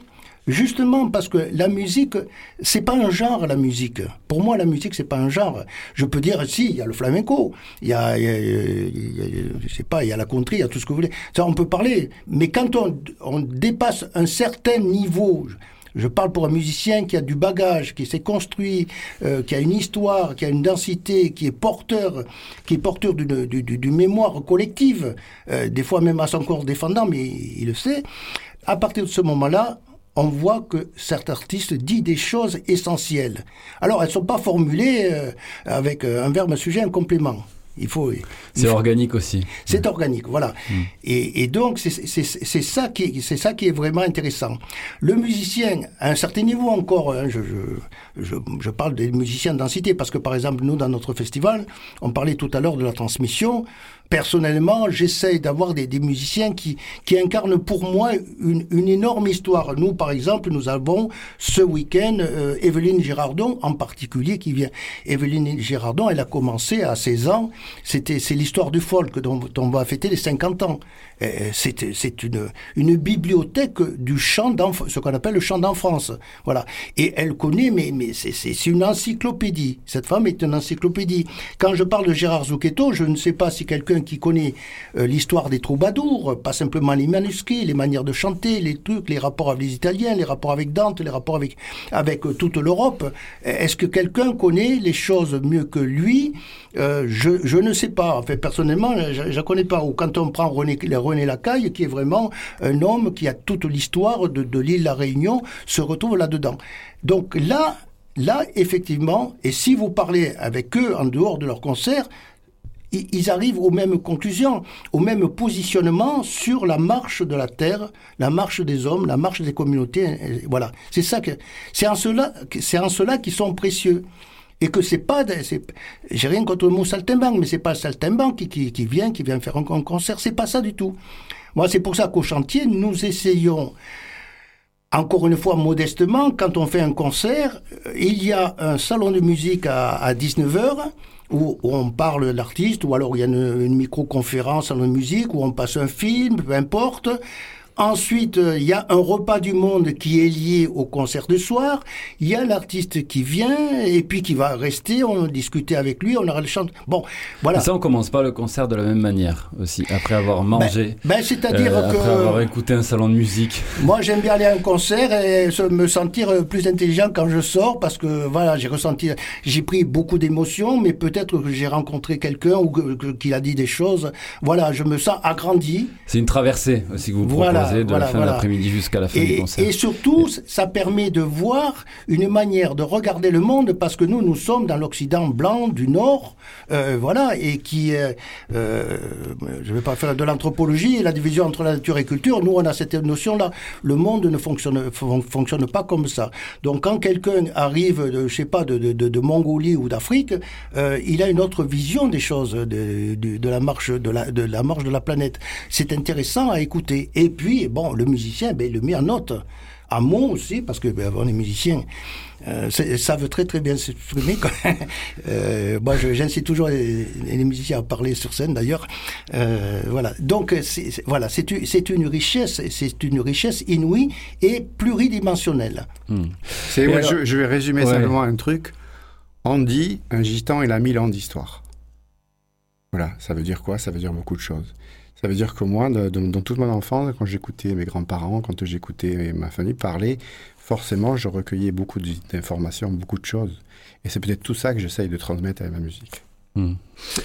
[SPEAKER 2] Justement parce que la musique, c'est pas un genre la musique. Pour moi, la musique c'est pas un genre. Je peux dire si, il y a le flamenco, il y a, y a, y a je sais pas, il y a la country, il y a tout ce que vous voulez. Ça, on peut parler. Mais quand on, on dépasse un certain niveau, je parle pour un musicien qui a du bagage, qui s'est construit, euh, qui a une histoire, qui a une densité, qui est porteur, qui est porteur d'une, du, du, du mémoire collective, euh, des fois même à son corps défendant, mais il le sait. À partir de ce moment-là, on voit que certains artistes disent des choses essentielles. Alors, elles ne sont pas formulées euh, avec euh, un verbe, un sujet, un complément. Il faut.
[SPEAKER 1] C'est organique aussi.
[SPEAKER 2] C'est organique, voilà. Mmh. Et, et, donc c'est ça qui c'est ça qui est vraiment intéressant. Le musicien, à un certain niveau encore, hein, je, je, je, je, parle des musiciens de densité parce que par exemple nous dans notre festival, on parlait tout à l'heure de la transmission. Personnellement, j'essaye d'avoir des, musiciens qui, incarnent pour moi une, énorme histoire. Nous, par exemple, nous avons ce week-end euh, Evelyne Girardon en particulier qui vient. Evelyne Girardon, elle a commencé à 16 ans. C'était c'est l'histoire du folk dont, on va fêter les 50 ans. C'est c'est une une bibliothèque du chant d'enfance, ce qu'on appelle le chant d'enfance. Voilà. Et elle connaît, mais mais c'est une encyclopédie. Cette femme est une encyclopédie. Quand je parle de Gérard Zucchetto, je ne sais pas si quelqu'un qui connaît euh, l'histoire des troubadours, pas simplement les manuscrits, les manières de chanter, les trucs, les rapports avec les Italiens, les rapports avec Dante, les rapports avec, avec euh, toute l'Europe. Est-ce que quelqu'un connaît les choses mieux que lui? Euh, je, je ne sais pas. Enfin, personnellement, je ne connais pas. Ou quand on prend René, René Lacaille, qui est vraiment un homme qui a toute l'histoire de, de l'île La Réunion, se retrouve là-dedans. Donc là, là, effectivement, et si vous parlez avec eux en dehors de leur concert, ils arrivent aux mêmes conclusions, au même positionnement sur la marche de la terre, la marche des hommes, la marche des communautés. Voilà, c'est ça que c'est en cela, c'est en cela qu'ils sont précieux et que c'est pas, j'ai rien contre le mot saltimbanque, mais c'est pas saltimbanque qui, qui, qui, vient, qui vient faire un, un concert, c'est pas ça du tout. Moi, c'est pour ça qu'au chantier, nous essayons encore une fois, modestement, quand on fait un concert, il y a un salon de musique à, à 19h où, on parle l'artiste, ou alors il y a une, une micro-conférence en musique, où on passe un film, peu importe. Ensuite, il y a un repas du monde qui est lié au concert de soir. Il y a l'artiste qui vient et puis qui va rester. On discuter avec lui, on aura le chant. Bon, voilà.
[SPEAKER 1] Ça, on commence pas le concert de la même manière aussi. Après avoir mangé,
[SPEAKER 2] ben, ben c'est-à-dire
[SPEAKER 1] euh,
[SPEAKER 2] que
[SPEAKER 1] après avoir écouté un salon de musique.
[SPEAKER 2] Moi, j'aime bien aller à un concert et me sentir plus intelligent quand je sors parce que voilà, j'ai ressenti, j'ai pris beaucoup d'émotions, mais peut-être que j'ai rencontré quelqu'un ou qu'il a dit des choses. Voilà, je me sens agrandi.
[SPEAKER 1] C'est une traversée aussi que vous
[SPEAKER 2] voilà.
[SPEAKER 1] De
[SPEAKER 2] voilà,
[SPEAKER 1] la fin
[SPEAKER 2] voilà.
[SPEAKER 1] de l'après-midi jusqu'à la fin
[SPEAKER 2] et,
[SPEAKER 1] du concert.
[SPEAKER 2] Et surtout, ça permet de voir une manière de regarder le monde parce que nous, nous sommes dans l'Occident blanc du Nord, euh, voilà, et qui, euh, euh, je ne vais pas faire de l'anthropologie et la division entre la nature et culture. Nous, on a cette notion-là. Le monde ne fonctionne, fonctionne pas comme ça. Donc, quand quelqu'un arrive, de, je sais pas, de, de, de Mongolie ou d'Afrique, euh, il a une autre vision des choses, de, de, de la marche de la, de la marche de la planète. C'est intéressant à écouter. Et puis bon, le musicien, ben, il le met en note. À moi aussi, parce que ben, on est musicien, euh, ça veut très très bien s'exprimer. [LAUGHS] euh, moi, j'incite toujours les, les, musiciens à parler sur scène, d'ailleurs. Euh, voilà. Donc, c'est, voilà, c'est, une richesse, c'est une richesse inouïe et pluridimensionnelle.
[SPEAKER 3] Hmm. C'est, je, je, vais résumer ouais. simplement un truc. On dit, un gitan, il a mille ans d'histoire. Voilà, ça veut dire quoi? Ça veut dire beaucoup de choses. Ça veut dire que moi, de, dans toute mon enfance, quand j'écoutais mes grands-parents, quand j'écoutais ma famille parler, forcément, je recueillais beaucoup d'informations, beaucoup de choses. Et c'est peut-être tout ça que j'essaye de transmettre avec ma musique.
[SPEAKER 2] Mmh.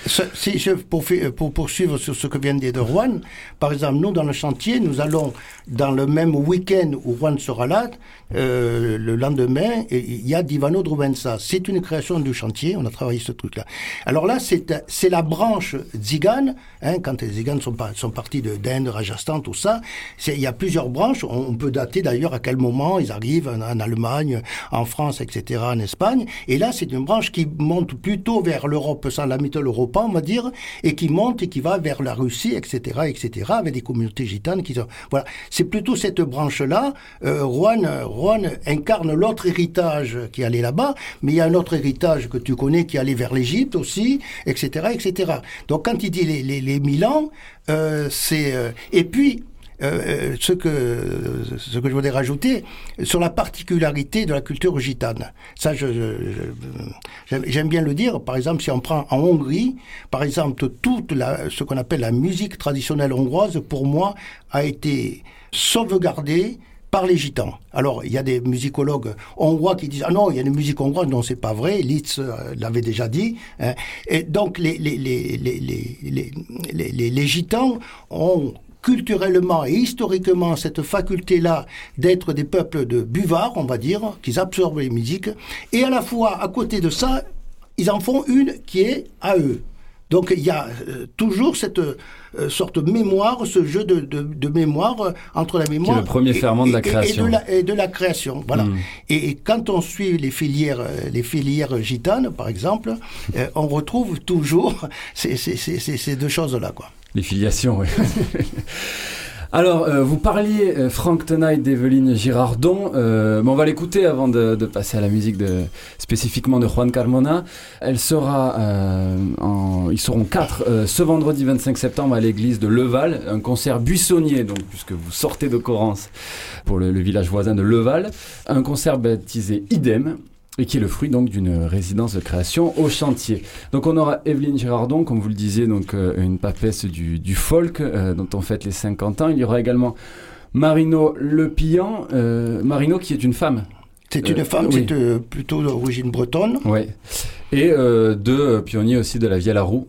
[SPEAKER 2] Si pour, pour, poursuivre sur ce que vient de dire Juan, par exemple, nous, dans le chantier, nous allons, dans le même week-end où Juan sera là, euh, le lendemain, il y a Divano Drubensa. C'est une création du chantier, on a travaillé ce truc-là. Alors là, c'est la branche Zigane, hein, quand les Ziganes sont, sont partis d'Inde, Rajasthan, tout ça, il y a plusieurs branches, on, peut dater d'ailleurs à quel moment ils arrivent en, en, Allemagne, en France, etc., en Espagne, et là, c'est une branche qui monte plutôt vers l'Europe sans la mythologie Europa, on va dire, et qui monte et qui va vers la Russie, etc., etc., avec des communautés gitanes qui sont, voilà. C'est plutôt cette branche-là. Euh, Juan, Juan incarne l'autre héritage qui allait là-bas, mais il y a un autre héritage que tu connais qui allait vers l'Égypte aussi, etc., etc. Donc quand il dit les, les, les mille ans, euh, c'est, euh, et puis, euh, ce que ce que je voudrais rajouter sur la particularité de la culture gitane. Ça, je, je, j'aime bien le dire. Par exemple, si on prend en Hongrie, par exemple, toute la, ce qu'on appelle la musique traditionnelle hongroise, pour moi, a été sauvegardée par les gitans. Alors, il y a des musicologues hongrois qui disent ah non, il y a une musique hongroise, non, c'est pas vrai. Litz euh, l'avait déjà dit. Hein. Et donc, les les les, les, les gitans ont culturellement et historiquement cette faculté-là d'être des peuples de buvards, on va dire, qu'ils absorbent les musiques, et à la fois, à côté de ça, ils en font une qui est à eux. Donc il y a euh, toujours cette euh, sorte de mémoire, ce jeu de, de, de mémoire euh, entre la mémoire
[SPEAKER 1] le premier
[SPEAKER 2] et-
[SPEAKER 1] ferment de la création.
[SPEAKER 2] et de la, et de la création. Voilà.
[SPEAKER 1] Mm.
[SPEAKER 2] Et, et quand on suit les filières, les filières gitanes, par exemple, on retrouve toujours [LAUGHS] ces, ces, ces, ces- ces deux choses-là, quoi.
[SPEAKER 1] Les filiations, oui. [LAUGHS] Alors, euh, vous parliez, euh, Franck Tonight d'Evelyne Girardon. Euh, mais on va l'écouter avant de, de passer à la musique de, spécifiquement de Juan Carmona. Elle sera, euh, en, ils seront quatre euh, ce vendredi 25 septembre à l'église de Leval, un concert buissonnier, donc puisque vous sortez de Corrence pour le, le village voisin de Leval, un concert baptisé Idem. Et qui est le fruit donc d'une résidence de création au chantier. Donc on aura Evelyne Girardon, comme vous le disiez, donc euh, une papesse du, du folk euh, dont on fête les 50 ans. Il y aura également Marino Le Pillan, euh, Marino qui est une femme.
[SPEAKER 2] C'est
[SPEAKER 1] Euh,
[SPEAKER 2] une femme,
[SPEAKER 1] oui.
[SPEAKER 2] c'est euh, plutôt d'origine bretonne.
[SPEAKER 1] Ouais. Et euh, deux pionniers aussi de la Vielle à roue.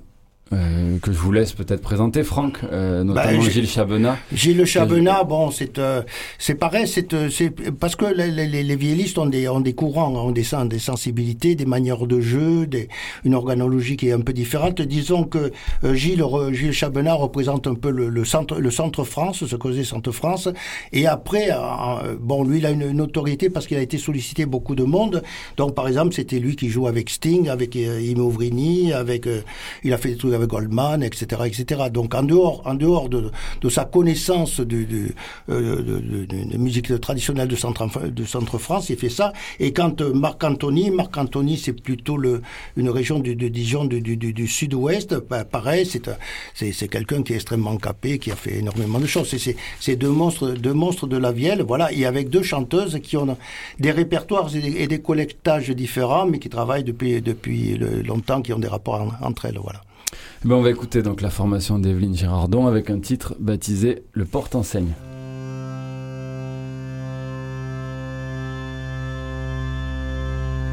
[SPEAKER 1] Euh, que je vous laisse peut-être présenter, Franck, euh, notamment
[SPEAKER 2] Bah,
[SPEAKER 1] Gilles Chabenat.
[SPEAKER 2] Gilles Chabenat, bon, c'est euh, c'est pareil, c'est euh, c'est parce que les, les, les vieillistes ont des ont des courants, ont des des sensibilités, des manières de jeu, des, une organologie qui est un peu différente. Disons que euh, Gilles Gilles Chabenat représente un peu le, le centre le centre France, ce causé centre France. Et après, bon, lui, il a une, une autorité parce qu'il a été sollicité beaucoup de monde. Donc, par exemple, c'était lui qui joue avec Sting, avec euh, Imo Vrini, avec euh, il a fait des trucs avec Goldman, etc., etc. Donc, en dehors en dehors de, de sa connaissance euh, de, de- musique traditionnelle de centre de centre France, il fait ça. Et quand euh, Marc Antony, Marc Antony, c'est plutôt le une région du, de Dijon du, du, sud-ouest. Pareil, c'est c'est quelqu'un qui est extrêmement capé, qui a fait énormément de choses. C'est- deux monstres deux monstres de la Vielle, voilà. Et avec deux chanteuses qui ont des répertoires et des, collectages différents, mais qui travaillent depuis depuis longtemps, qui ont des rapports en- entre elles, voilà.
[SPEAKER 1] Eh Ben, on va écouter donc la formation d'Evelyne Girardon avec un titre baptisé Le porte-enseigne.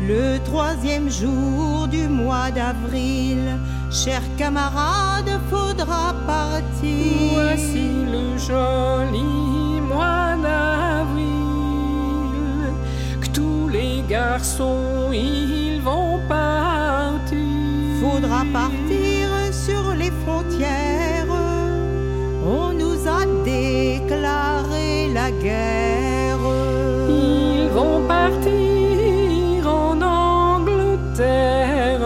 [SPEAKER 4] Le troisième jour du mois d'avril, chers camarades, faudra partir.
[SPEAKER 5] Voici le joli mois d'avril, que tous les garçons ils vont partir.
[SPEAKER 4] Faudra partir frontières. On nous a déclaré la guerre.
[SPEAKER 5] Ils vont partir en Angleterre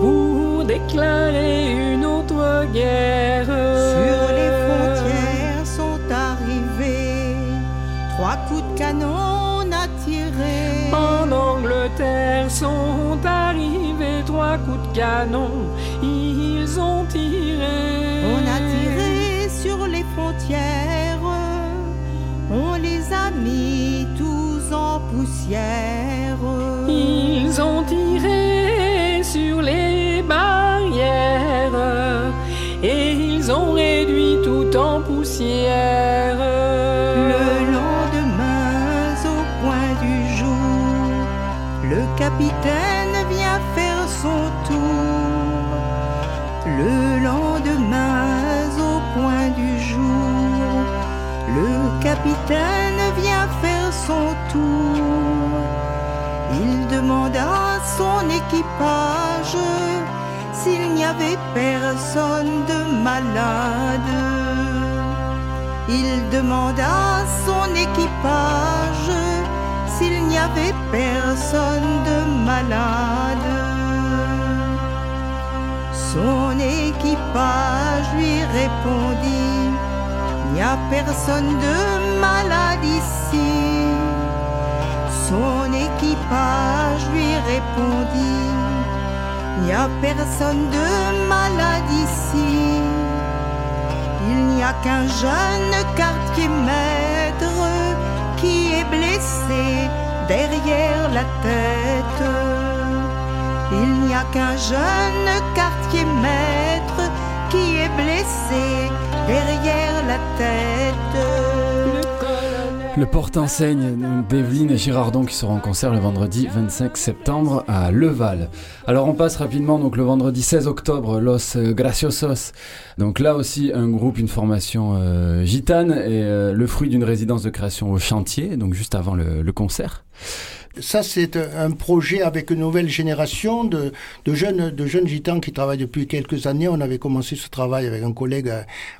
[SPEAKER 5] pour déclarer une autre guerre.
[SPEAKER 4] Sur les frontières sont arrivés trois coups de canon à tirer.
[SPEAKER 5] En Angleterre sont arrivés trois coups de canon. Ont.
[SPEAKER 4] On a tiré sur les frontières, on les a mis tous en poussière.
[SPEAKER 5] Ils ont tiré sur les barrières et ils ont réduit tout en poussière.
[SPEAKER 4] Le lendemain, au point du jour, le capitaine vient faire son tour. Le lendemain, au point du jour, le capitaine vient faire son tour. Il demanda à son équipage s'il n'y avait personne de malade. Il demanda à son équipage s'il n'y avait personne de malade. Son équipage lui répondit, il n'y a personne de malade ici. Son équipage lui répondit, il n'y a personne de malade ici. Il n'y a qu'un jeune quartier maître qui est blessé derrière la tête. Il n'y a qu'un jeune quartier maître qui est blessé derrière la tête.
[SPEAKER 1] Le porte-enseigne d'Evelyne Girardon qui sera en concert le vendredi 25 septembre à Leval. Alors on passe rapidement donc le vendredi 16 octobre Los Graciosos. Donc là aussi un groupe, une formation euh, gitane et euh, le fruit d'une résidence de création au chantier, donc juste avant le concert.
[SPEAKER 2] Ça c'est un projet avec une nouvelle génération de, de, jeunes, de jeunes gitans qui travaillent depuis quelques années. On avait commencé ce travail avec un collègue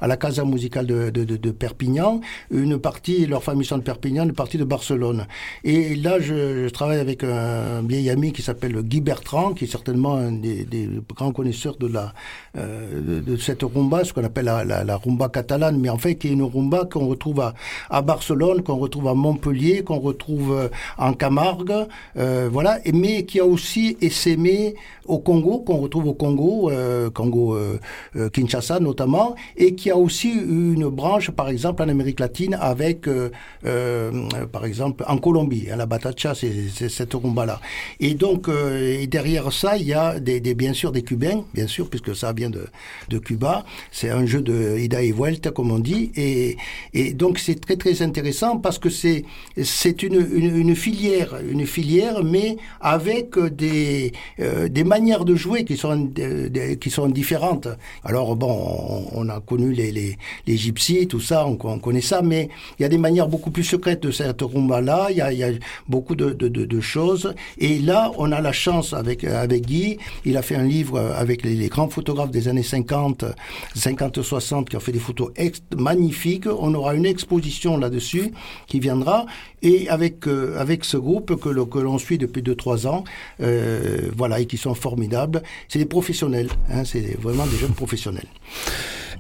[SPEAKER 2] à, la Casa Musicale de, de, de, Perpignan. Une partie, leur famille sont de Perpignan, une partie de Barcelone. Et là, je, je travaille avec un, vieil ami qui s'appelle Guy Bertrand, qui est certainement un des, des grands connaisseurs de la euh, de, cette rumba, ce qu'on appelle la, la, la, rumba catalane, mais en fait qui est une rumba qu'on retrouve à, à Barcelone, qu'on retrouve à Montpellier, qu'on retrouve en Camargue, euh, voilà, mais qui a aussi essaimé au Congo, qu'on retrouve au Congo, euh, Congo euh, Kinshasa notamment, et qui a aussi une branche, par exemple, en Amérique latine, avec, par exemple, en Colombie, hein, la batacha, c'est cette rumba-là. Et donc, derrière ça, il y a des, bien sûr des Cubains, bien sûr, puisque ça vient de, de Cuba. C'est un jeu de ida et vuelta, comme on dit, et, et donc c'est très très intéressant parce que c'est c'est une, une, filière, une filière, mais avec des des manières de jouer qui sont, euh, qui sont différentes. Alors bon, on, a connu les, les, les gypsies, tout ça, on, connaît ça, mais il y a des manières beaucoup plus secrètes de cette rumba-là, il y a, beaucoup de, choses. Et là, on a la chance avec, avec Guy, il a fait un livre avec les, grands photographes des années 50, 50-60 qui ont fait des photos magnifiques. On aura une exposition là-dessus qui viendra. Et avec, euh, avec ce groupe que, que l'on suit depuis 2-3 ans, euh, voilà, et qui sont formidables. C'est des professionnels, hein, c'est vraiment des jeunes professionnels.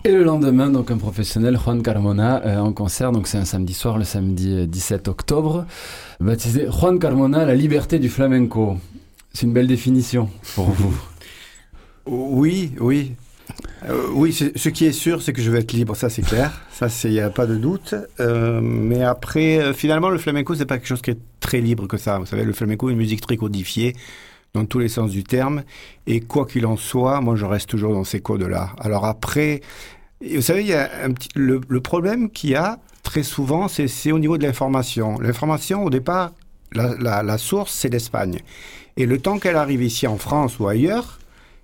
[SPEAKER 1] Et le lendemain, donc un professionnel, Juan Carmona, euh, en concert, donc c'est un samedi soir, le samedi 17 octobre, baptisé Juan Carmona, la liberté du flamenco. C'est une belle définition pour vous. [LAUGHS]
[SPEAKER 3] Oui, oui. Euh, oui, ce qui est sûr, c'est que je vais être libre, ça c'est clair, ça il n'y a pas de doute. Euh, mais après, euh, finalement, le flamenco, c'est pas quelque chose qui est très libre que ça. Vous savez, le flamenco est une musique très codifiée dans tous les sens du terme. Et quoi qu'il en soit, moi je reste toujours dans ces codes-là. Alors après, vous savez, y a le, problème qu'il y a très souvent, c'est au niveau de l'information. L'information, au départ, la, la source, c'est l'Espagne. Et le temps qu'elle arrive ici en France ou ailleurs,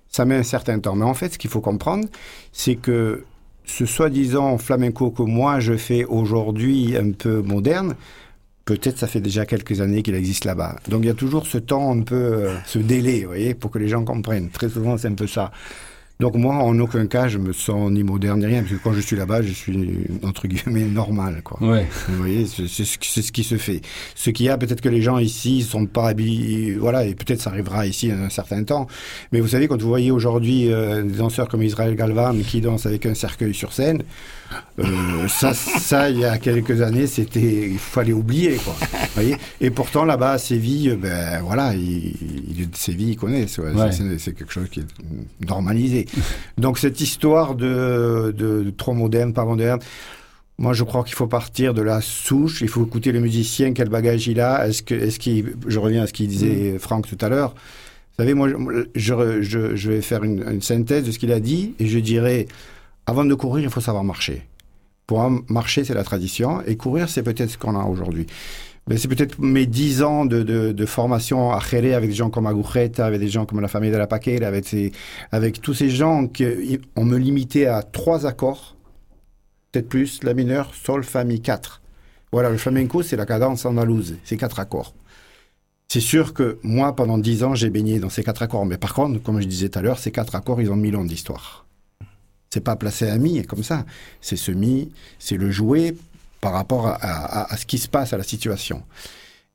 [SPEAKER 3] ça met un certain temps. Mais en fait, ce qu'il faut comprendre, c'est que ce soi-disant flamenco que moi je fais aujourd'hui un peu moderne, peut-être ça fait déjà quelques années qu'il existe là-bas. Donc il y a toujours ce temps un peu, euh, ce délai, vous voyez, pour que les gens comprennent. Très souvent, c'est un peu ça. Donc moi, en aucun cas, je me sens ni moderne ni rien, parce que quand je suis là-bas, je suis entre guillemets [LAUGHS] normal, quoi.
[SPEAKER 1] Ouais.
[SPEAKER 3] Vous voyez, c'est ce, qui se fait. Ce qu'il y a, peut-être que les gens ici sont pas habillés, voilà, et peut-être ça arrivera ici un certain temps. Mais vous savez, quand vous voyez aujourd'hui euh, des danseurs comme Israël Galvan qui dansent avec un cercueil sur scène, euh, ça, ça, il y a quelques années, c'était, il fallait oublier, quoi. voyez et pourtant, là-bas, à Séville, ben, voilà, il, il, Séville, il connaît. C'est quelque chose qui est normalisé. Donc, cette histoire de, de, trop moderne, pas moderne, moi, je crois qu'il faut partir de la souche. Il faut écouter le musicien, quel bagage il a. Est-ce que, est-ce qu'il, je reviens à ce qu'il disait mm. Franck tout à l'heure. Vous savez, moi, je, je, je vais faire une, une synthèse de ce qu'il a dit et je dirais, avant de courir, il faut savoir marcher. Pour marcher, c'est la tradition, et courir, c'est peut-être ce qu'on a aujourd'hui. Mais c'est peut-être mes dix ans de, formation à Jerez avec des gens comme Agujeta, avec des gens comme la famille de la Paquera, avec, tous ces gens qui on me limité à trois accords, peut-être plus, la mineure, sol, fa, mi, quatre. Voilà, le flamenco, c'est la cadence andalouse, c'est quatre accords. C'est sûr que moi, pendant dix ans, j'ai baigné dans ces quatre accords. Mais par contre, comme je disais tout à l'heure, ces quatre accords, ils ont mille ans d'histoire. C'est pas placé à mi comme ça. C'est ce mi, c'est le jouer par rapport à, ce qui se passe à la situation.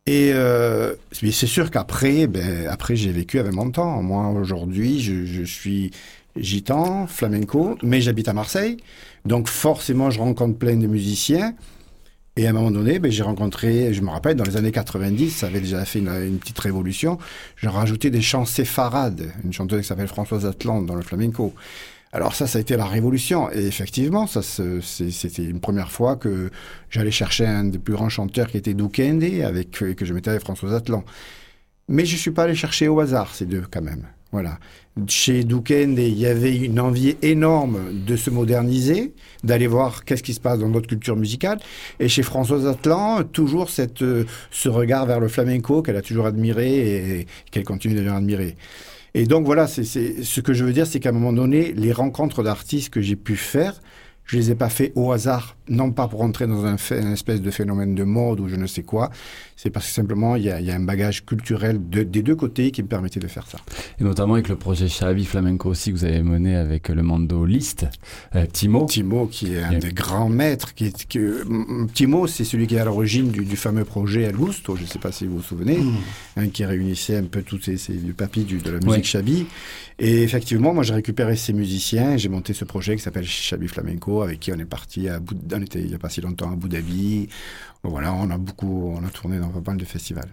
[SPEAKER 3] Et euh, c'est sûr qu'après, ben, après j'ai vécu avec mon temps. Moi aujourd'hui, je, suis gitan, flamenco, mais j'habite à Marseille, donc forcément je rencontre plein de musiciens. Et à un moment donné, ben, j'ai rencontré, je me rappelle, dans les années 90, ça avait déjà fait une, petite révolution, j'ai rajouté des chants séfarades, une chanteuse qui s'appelle Françoise Atlante dans le flamenco. Alors ça, ça a été la révolution. Et effectivement, ça, c'était une première fois que j'allais chercher un des plus grands chanteurs qui était Dukende, avec que je mettais avec François Atlan. Mais je suis pas allé chercher au hasard ces deux quand même. Voilà. Chez Dukende, il y avait une envie énorme de se moderniser, d'aller voir qu'est-ce qui se passe dans notre culture musicale. Et chez Françoise Atlan, toujours cette, ce regard vers le flamenco qu'elle a toujours admiré et qu'elle continue d'admirer. Et donc voilà, c'est ce que je veux dire, c'est qu'à un moment donné, les rencontres d'artistes que j'ai pu faire, Je les ai pas fait au hasard, non pas pour entrer dans un, espèce de phénomène de mode ou je ne sais quoi. C'est parce que simplement, il y a, il y a un bagage culturel de- des deux côtés qui me permettait de faire ça.
[SPEAKER 1] Et notamment avec le projet Xavi Flamenco aussi que vous avez mené avec le Mando List, euh, Timo.
[SPEAKER 3] Timo, qui est un des grands maîtres, qui M- Timo, c'est celui qui est à l'origine du, du fameux projet El Gusto, je ne sais pas si vous vous souvenez, hein, qui réunissait un peu tous ces, ces du, de la musique
[SPEAKER 1] Ouais.
[SPEAKER 3] Et effectivement, moi, j'ai récupéré ces musiciens, j'ai monté ce projet qui s'appelle Chabi Flamenco, avec qui on est parti à Abu, on était il n'y a pas si longtemps à Abu Dhabi. Voilà, on a beaucoup, on a tourné dans pas mal de festivals.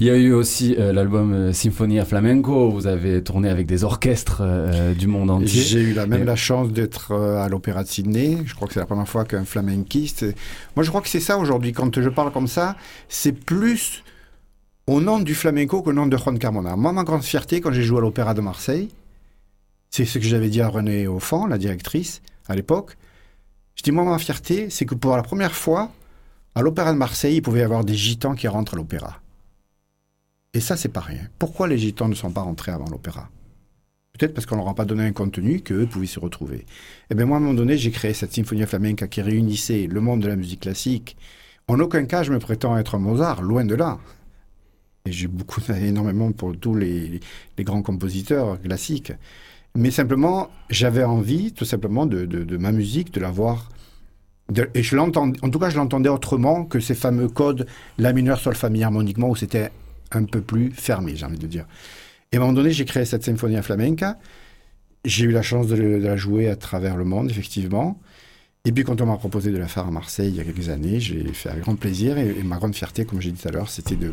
[SPEAKER 1] Il y a eu aussi euh, l'album euh, Symphonia Flamenco. Vous avez tourné avec des orchestres euh, du monde entier.
[SPEAKER 3] J'ai eu la, même
[SPEAKER 1] Et-
[SPEAKER 3] la chance d'être euh, à l'Opéra de Sydney. Je crois que c'est la première fois qu'un flamenquiste. Moi, je crois que c'est ça aujourd'hui. Quand je parle comme ça, c'est plus au nom du flamenco qu'au nom de Juan Carmona. Moi, ma grande fierté, quand j'ai joué à l'Opéra de Marseille, c'est ce que j'avais dit à René Offan, la directrice, à l'époque. Je dis, moi, ma fierté, c'est que pour la première fois, à l'Opéra de Marseille, il pouvait y avoir des gitans qui rentrent à l'opéra. Et ça, c'est pas rien. Pourquoi les gitans ne sont pas rentrés avant l'opéra? Peut-être parce qu'on leur a pas donné un contenu qu'eux pouvaient se retrouver. Et bien moi, à un moment donné, j'ai créé cette symphonie flamenca qui réunissait le monde de la musique classique. En aucun cas, je me prétends être un Mozart, loin de là. Et j'ai beaucoup, [LAUGHS] énormément pour tous les grands compositeurs classiques. Mais simplement, j'avais envie, tout simplement, de, ma musique, de l'avoir. et je l'entendais, en tout cas, je l'entendais autrement que ces fameux codes La mineur, Sol, Fa, Mi harmoniquement, où c'était un peu plus fermé, j'ai envie de dire. Et à un moment donné, j'ai créé cette symphonie flamenca. J'ai eu la chance de, la jouer à travers le monde, effectivement. Et puis, quand on m'a proposé de la faire à Marseille il y a quelques années, j'ai fait avec grand plaisir. Et, et ma grande fierté, comme j'ai dit tout à l'heure, c'était de,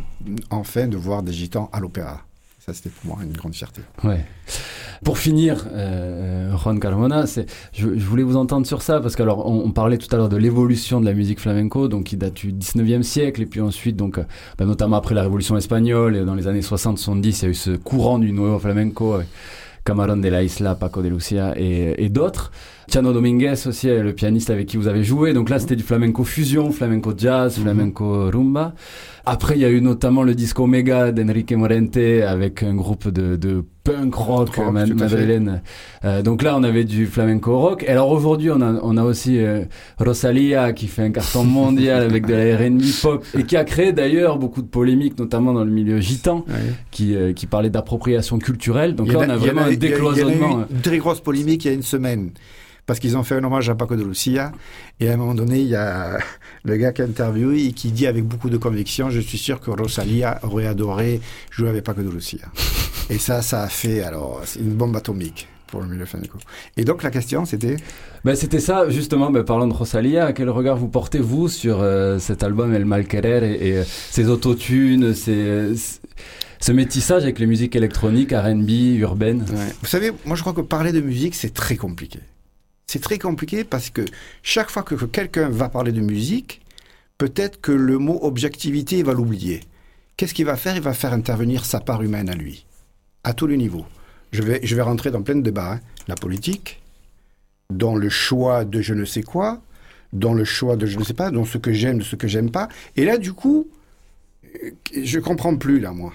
[SPEAKER 3] enfin de voir des gitans à l'opéra. Ça, c'était pour moi une grande fierté.
[SPEAKER 1] Ouais. Pour finir, euh, Juan Carmona, je, je voulais vous entendre sur ça parce qu'alors on, on parlait tout à l'heure de l'évolution de la musique flamenco, donc qui date du 19e siècle et puis ensuite donc euh, bah, notamment après la Révolution espagnole et dans les années 60-70, il y a eu ce courant du nuevo flamenco avec Camarón de la Isla, Paco de Lucia et, et d'autres. Chano Dominguez aussi, le pianiste avec qui vous avez joué. Donc là, c'était du flamenco fusion, flamenco jazz, flamenco rumba. Après, il y a eu notamment le disco Omega d'Enrique Morente avec un groupe de, de punk rock,
[SPEAKER 3] Rock,
[SPEAKER 1] madrilène. Euh, donc là, on avait du flamenco rock. Et alors aujourd'hui, on a, on a aussi euh, Rosalia qui fait un carton [LAUGHS] mondial avec de la R&B pop et qui a créé d'ailleurs beaucoup de polémiques, notamment dans le milieu gitan, qui, euh, qui parlait d'appropriation culturelle. Donc là, on a vraiment un
[SPEAKER 3] a- il y a eu
[SPEAKER 1] décloisonnement.
[SPEAKER 3] Une très grosse polémique il y a une semaine. Parce qu'ils ont fait un hommage à Paco de Lucia. Et à un moment donné, il y a [LAUGHS] le gars qui a interviewé et qui dit avec beaucoup de conviction Je suis sûr que Rosalia aurait adoré jouer avec Paco de Lucia. [LAUGHS] et ça, ça a fait alors c'est une bombe atomique pour le milieu flamenco. Et donc la question, c'était?
[SPEAKER 1] Ben, c'était ça, justement, ben, parlant de Rosalia, quel regard vous portez, vous, sur euh, cet album El Malquerer et, et, euh, ses autotunes, ses, euh, ce métissage avec les musiques électroniques, R&B, urbaines
[SPEAKER 3] Vous savez, moi je crois que parler de musique, c'est très compliqué. C'est très compliqué parce que chaque fois que, que quelqu'un va parler de musique, peut-être que le mot objectivité, va l'oublier. Qu'est-ce qu'il va faire? Il va faire intervenir sa part humaine à lui, à tous les niveaux. Je vais, je vais rentrer dans plein de débats. hein. La politique, dans le choix de je ne sais quoi, dans le choix de je ne sais pas, dans ce que j'aime, de ce que j'aime pas. Et là, du coup, je comprends plus, là, moi.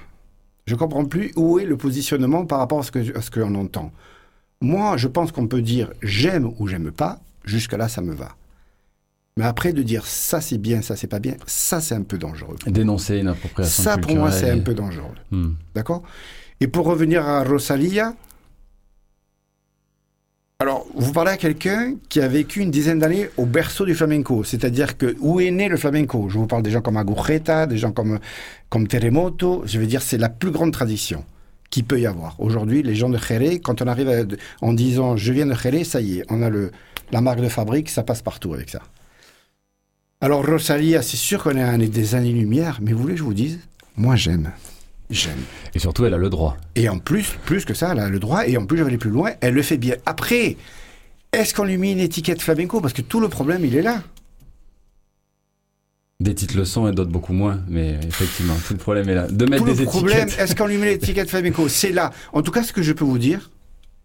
[SPEAKER 3] Je comprends plus où est le positionnement par rapport à ce que à qu'on entend. Moi, je pense qu'on peut dire j'aime ou j'aime pas. Jusque là, ça me va. Mais après de dire ça c'est bien, ça c'est pas bien, ça c'est un peu dangereux.
[SPEAKER 1] Dénoncer une appropriation
[SPEAKER 3] Ça pour moi c'est un peu dangereux.
[SPEAKER 1] Hmm.
[SPEAKER 3] D'accord? Et pour revenir à Rosalia, alors vous parlez à quelqu'un qui a vécu une dizaine d'années au berceau du flamenco, c'est-à-dire que où est né le flamenco? Je vous parle des gens comme Agujeta, des gens comme, comme Terremoto, je veux dire c'est la plus grande tradition qu'il peut y avoir. Aujourd'hui, les gens de Jerez, quand on arrive à- en disant je viens de Jerez, ça y est, on a le, la marque de fabrique, ça passe partout avec ça. Alors Rosalia, c'est sûr qu'on est à des années-lumière, mais vous voulez que je vous dise Moi j'aime. J'aime.
[SPEAKER 1] Et surtout, elle a le droit.
[SPEAKER 3] Et en plus, plus que ça, elle a le droit, et en plus, je vais aller plus loin, elle le fait bien. Après, est-ce qu'on lui met une étiquette flamenco? Parce que tout le problème, il est là.
[SPEAKER 1] Des titres le sont et d'autres beaucoup moins, mais effectivement, tout le problème est là. De mettre
[SPEAKER 3] tout
[SPEAKER 1] des
[SPEAKER 3] le problème, est-ce qu'on lui met l'étiquette flamenco C'est là. En tout cas, ce que je peux vous dire,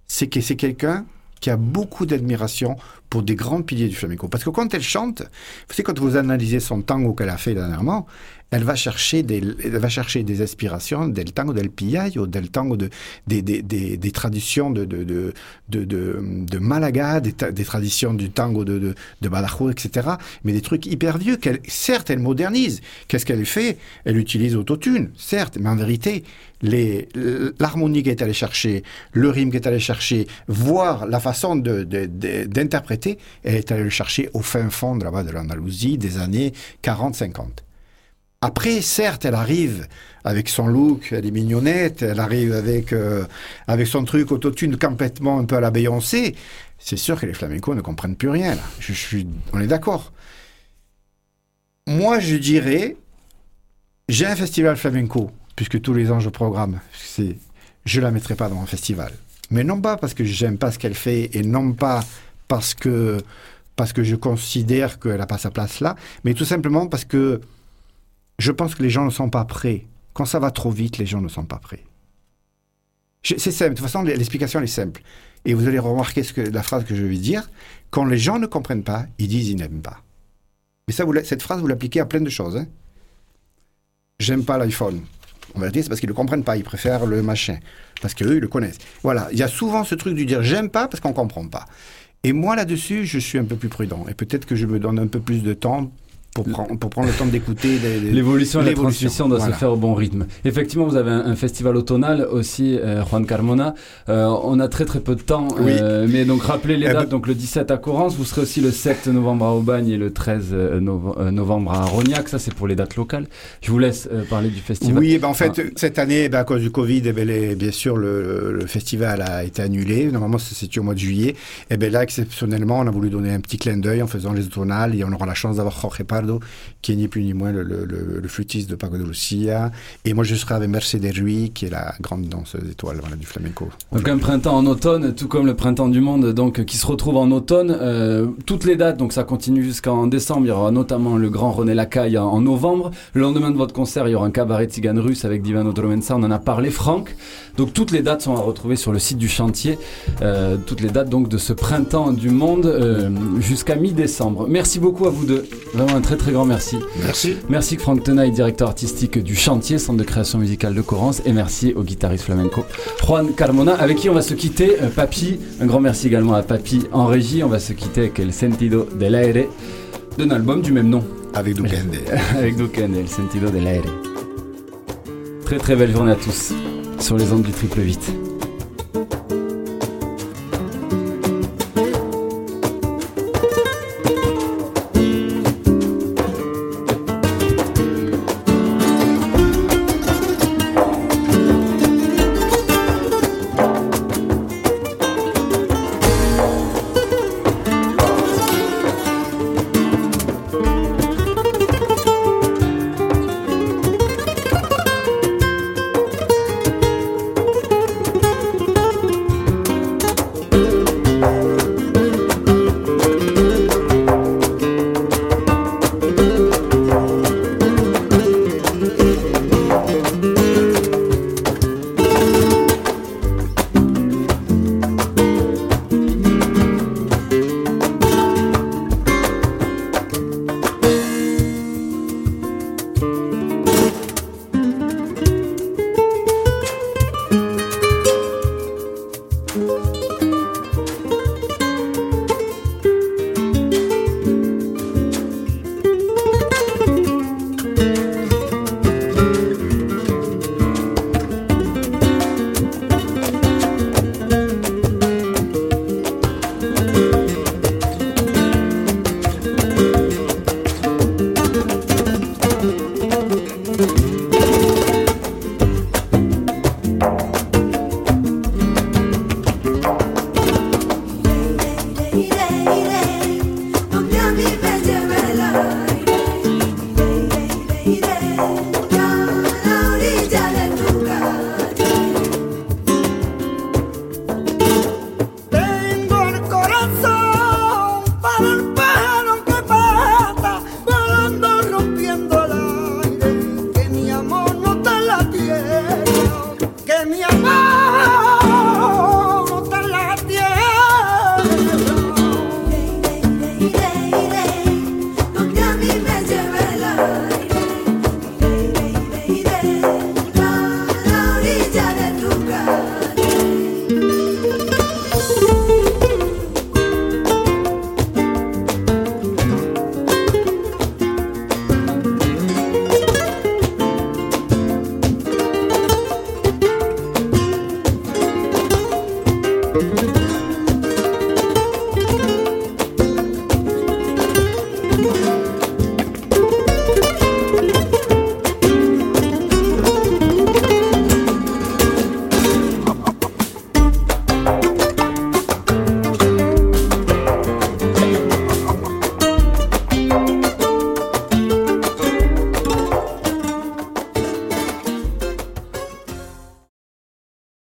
[SPEAKER 3] c'est que c'est quelqu'un qui a beaucoup d'admiration pour des grands piliers du flamenco. Parce que quand elle chante, vous savez, quand vous analysez son tango qu'elle a fait dernièrement, elle va chercher des, elle va chercher des inspirations del tango del pillayo, del tango de, des, des, des, des traditions de, de, de, de, de, Malaga, des, des traditions du tango de, de, de Badajoz, etc. Mais des trucs hyper vieux qu'elle, certes, elle modernise. Qu'est-ce qu'elle fait? Elle utilise autotune, certes, mais en vérité, les, l'harmonie qu'elle est allée chercher, le rythme qu'elle est allée chercher, voire la façon de, de- de- d'interpréter, elle est allée le chercher au fin fond de là-bas de l'Andalousie des années 40-50. Après, certes, elle arrive avec son look, elle est mignonnette, elle arrive avec, euh, avec son truc autotune complètement un peu à la Beyoncé. C'est sûr que les flamencos ne comprennent plus rien. Là. Je, suis, on est d'accord. Moi, je dirais, j'ai un festival flamenco, puisque tous les ans je programme. C'est, je la mettrai pas dans un festival. Mais non pas parce que j'aime pas ce qu'elle fait et non pas parce que, parce que je considère qu'elle n'a pas sa place là, mais tout simplement parce que je pense que les gens ne sont pas prêts. Quand ça va trop vite, les gens ne sont pas prêts. C'est simple. De toute façon, l'explication est simple. Et vous allez remarquer la phrase que je vais dire. Quand les gens ne comprennent pas, ils disent ils n'aiment pas. Mais ça, cette phrase, vous l'appliquez à plein de choses. hein. J'aime pas l'iPhone. On va dire c'est parce qu'ils ne comprennent pas, ils préfèrent le machin. Parce qu'eux, ils le connaissent. Voilà, il y a souvent ce truc du dire j'aime pas parce qu'on ne comprend pas. Et moi, là-dessus, je suis un peu plus prudent. Et peut-être que je me donne un peu plus de temps pour, prendre- pour prendre le temps d'écouter.
[SPEAKER 1] L'évolution et la transmission doit
[SPEAKER 3] voilà.
[SPEAKER 1] se faire au bon rythme. Effectivement, vous avez un, un festival automnal aussi, euh, Juan Carmona. Euh, on a très très peu de temps,
[SPEAKER 3] Oui.
[SPEAKER 1] euh, mais donc rappelez les
[SPEAKER 3] Eh
[SPEAKER 1] dates.
[SPEAKER 3] ben-
[SPEAKER 1] Donc le 17 à Corrence, vous serez aussi le 7 novembre à Aubagne et le 13 euh, nove- novembre à Rognac. Ça, c'est pour les dates locales. Je vous laisse parler du festival.
[SPEAKER 3] Oui, eh ben en fait, cette année, eh ben, à cause du Covid, eh ben, les- bien sûr, le, le festival a été annulé. Normalement, c'était au mois de juillet. Et ben là, exceptionnellement, on a voulu donner un petit clin d'œil en faisant les automnales et on aura la chance d'avoir Jorge Qui est ni plus ni moins le, le, flûtiste de Paco de Lucia. Et moi, je serai avec Mercedes Rui, qui est la grande danseuse étoile du flamenco.
[SPEAKER 1] Donc un printemps en automne, tout comme le printemps du monde, donc qui se retrouve en automne. Euh, toutes les dates, donc ça continue jusqu'en décembre. Il y aura notamment le grand René Lacaille en, en novembre. Le lendemain de votre concert, il y aura un cabaret tzigane russe avec Divano Dromensa. On en a parlé, Franck. Donc toutes les dates sont à retrouver sur le site du chantier. Euh, toutes les dates donc de ce printemps du monde euh, jusqu'à mi-décembre. Merci beaucoup à vous deux. Vraiment un très très grand merci.
[SPEAKER 2] Merci.
[SPEAKER 1] Merci Franck Tenaille, directeur artistique du Chantier, centre de création musicale de Corrence, et merci au guitariste flamenco Juan Carmona, avec qui on va se quitter. Euh, Papi, un grand merci également à Papi en régie. On va se quitter avec El Sentido del Aire, d'un album du même nom,
[SPEAKER 3] Avec Duquende. [LAUGHS]
[SPEAKER 1] avec Duken, El Sentido del Aire. Très très belle journée à tous sur les ondes du triple 8.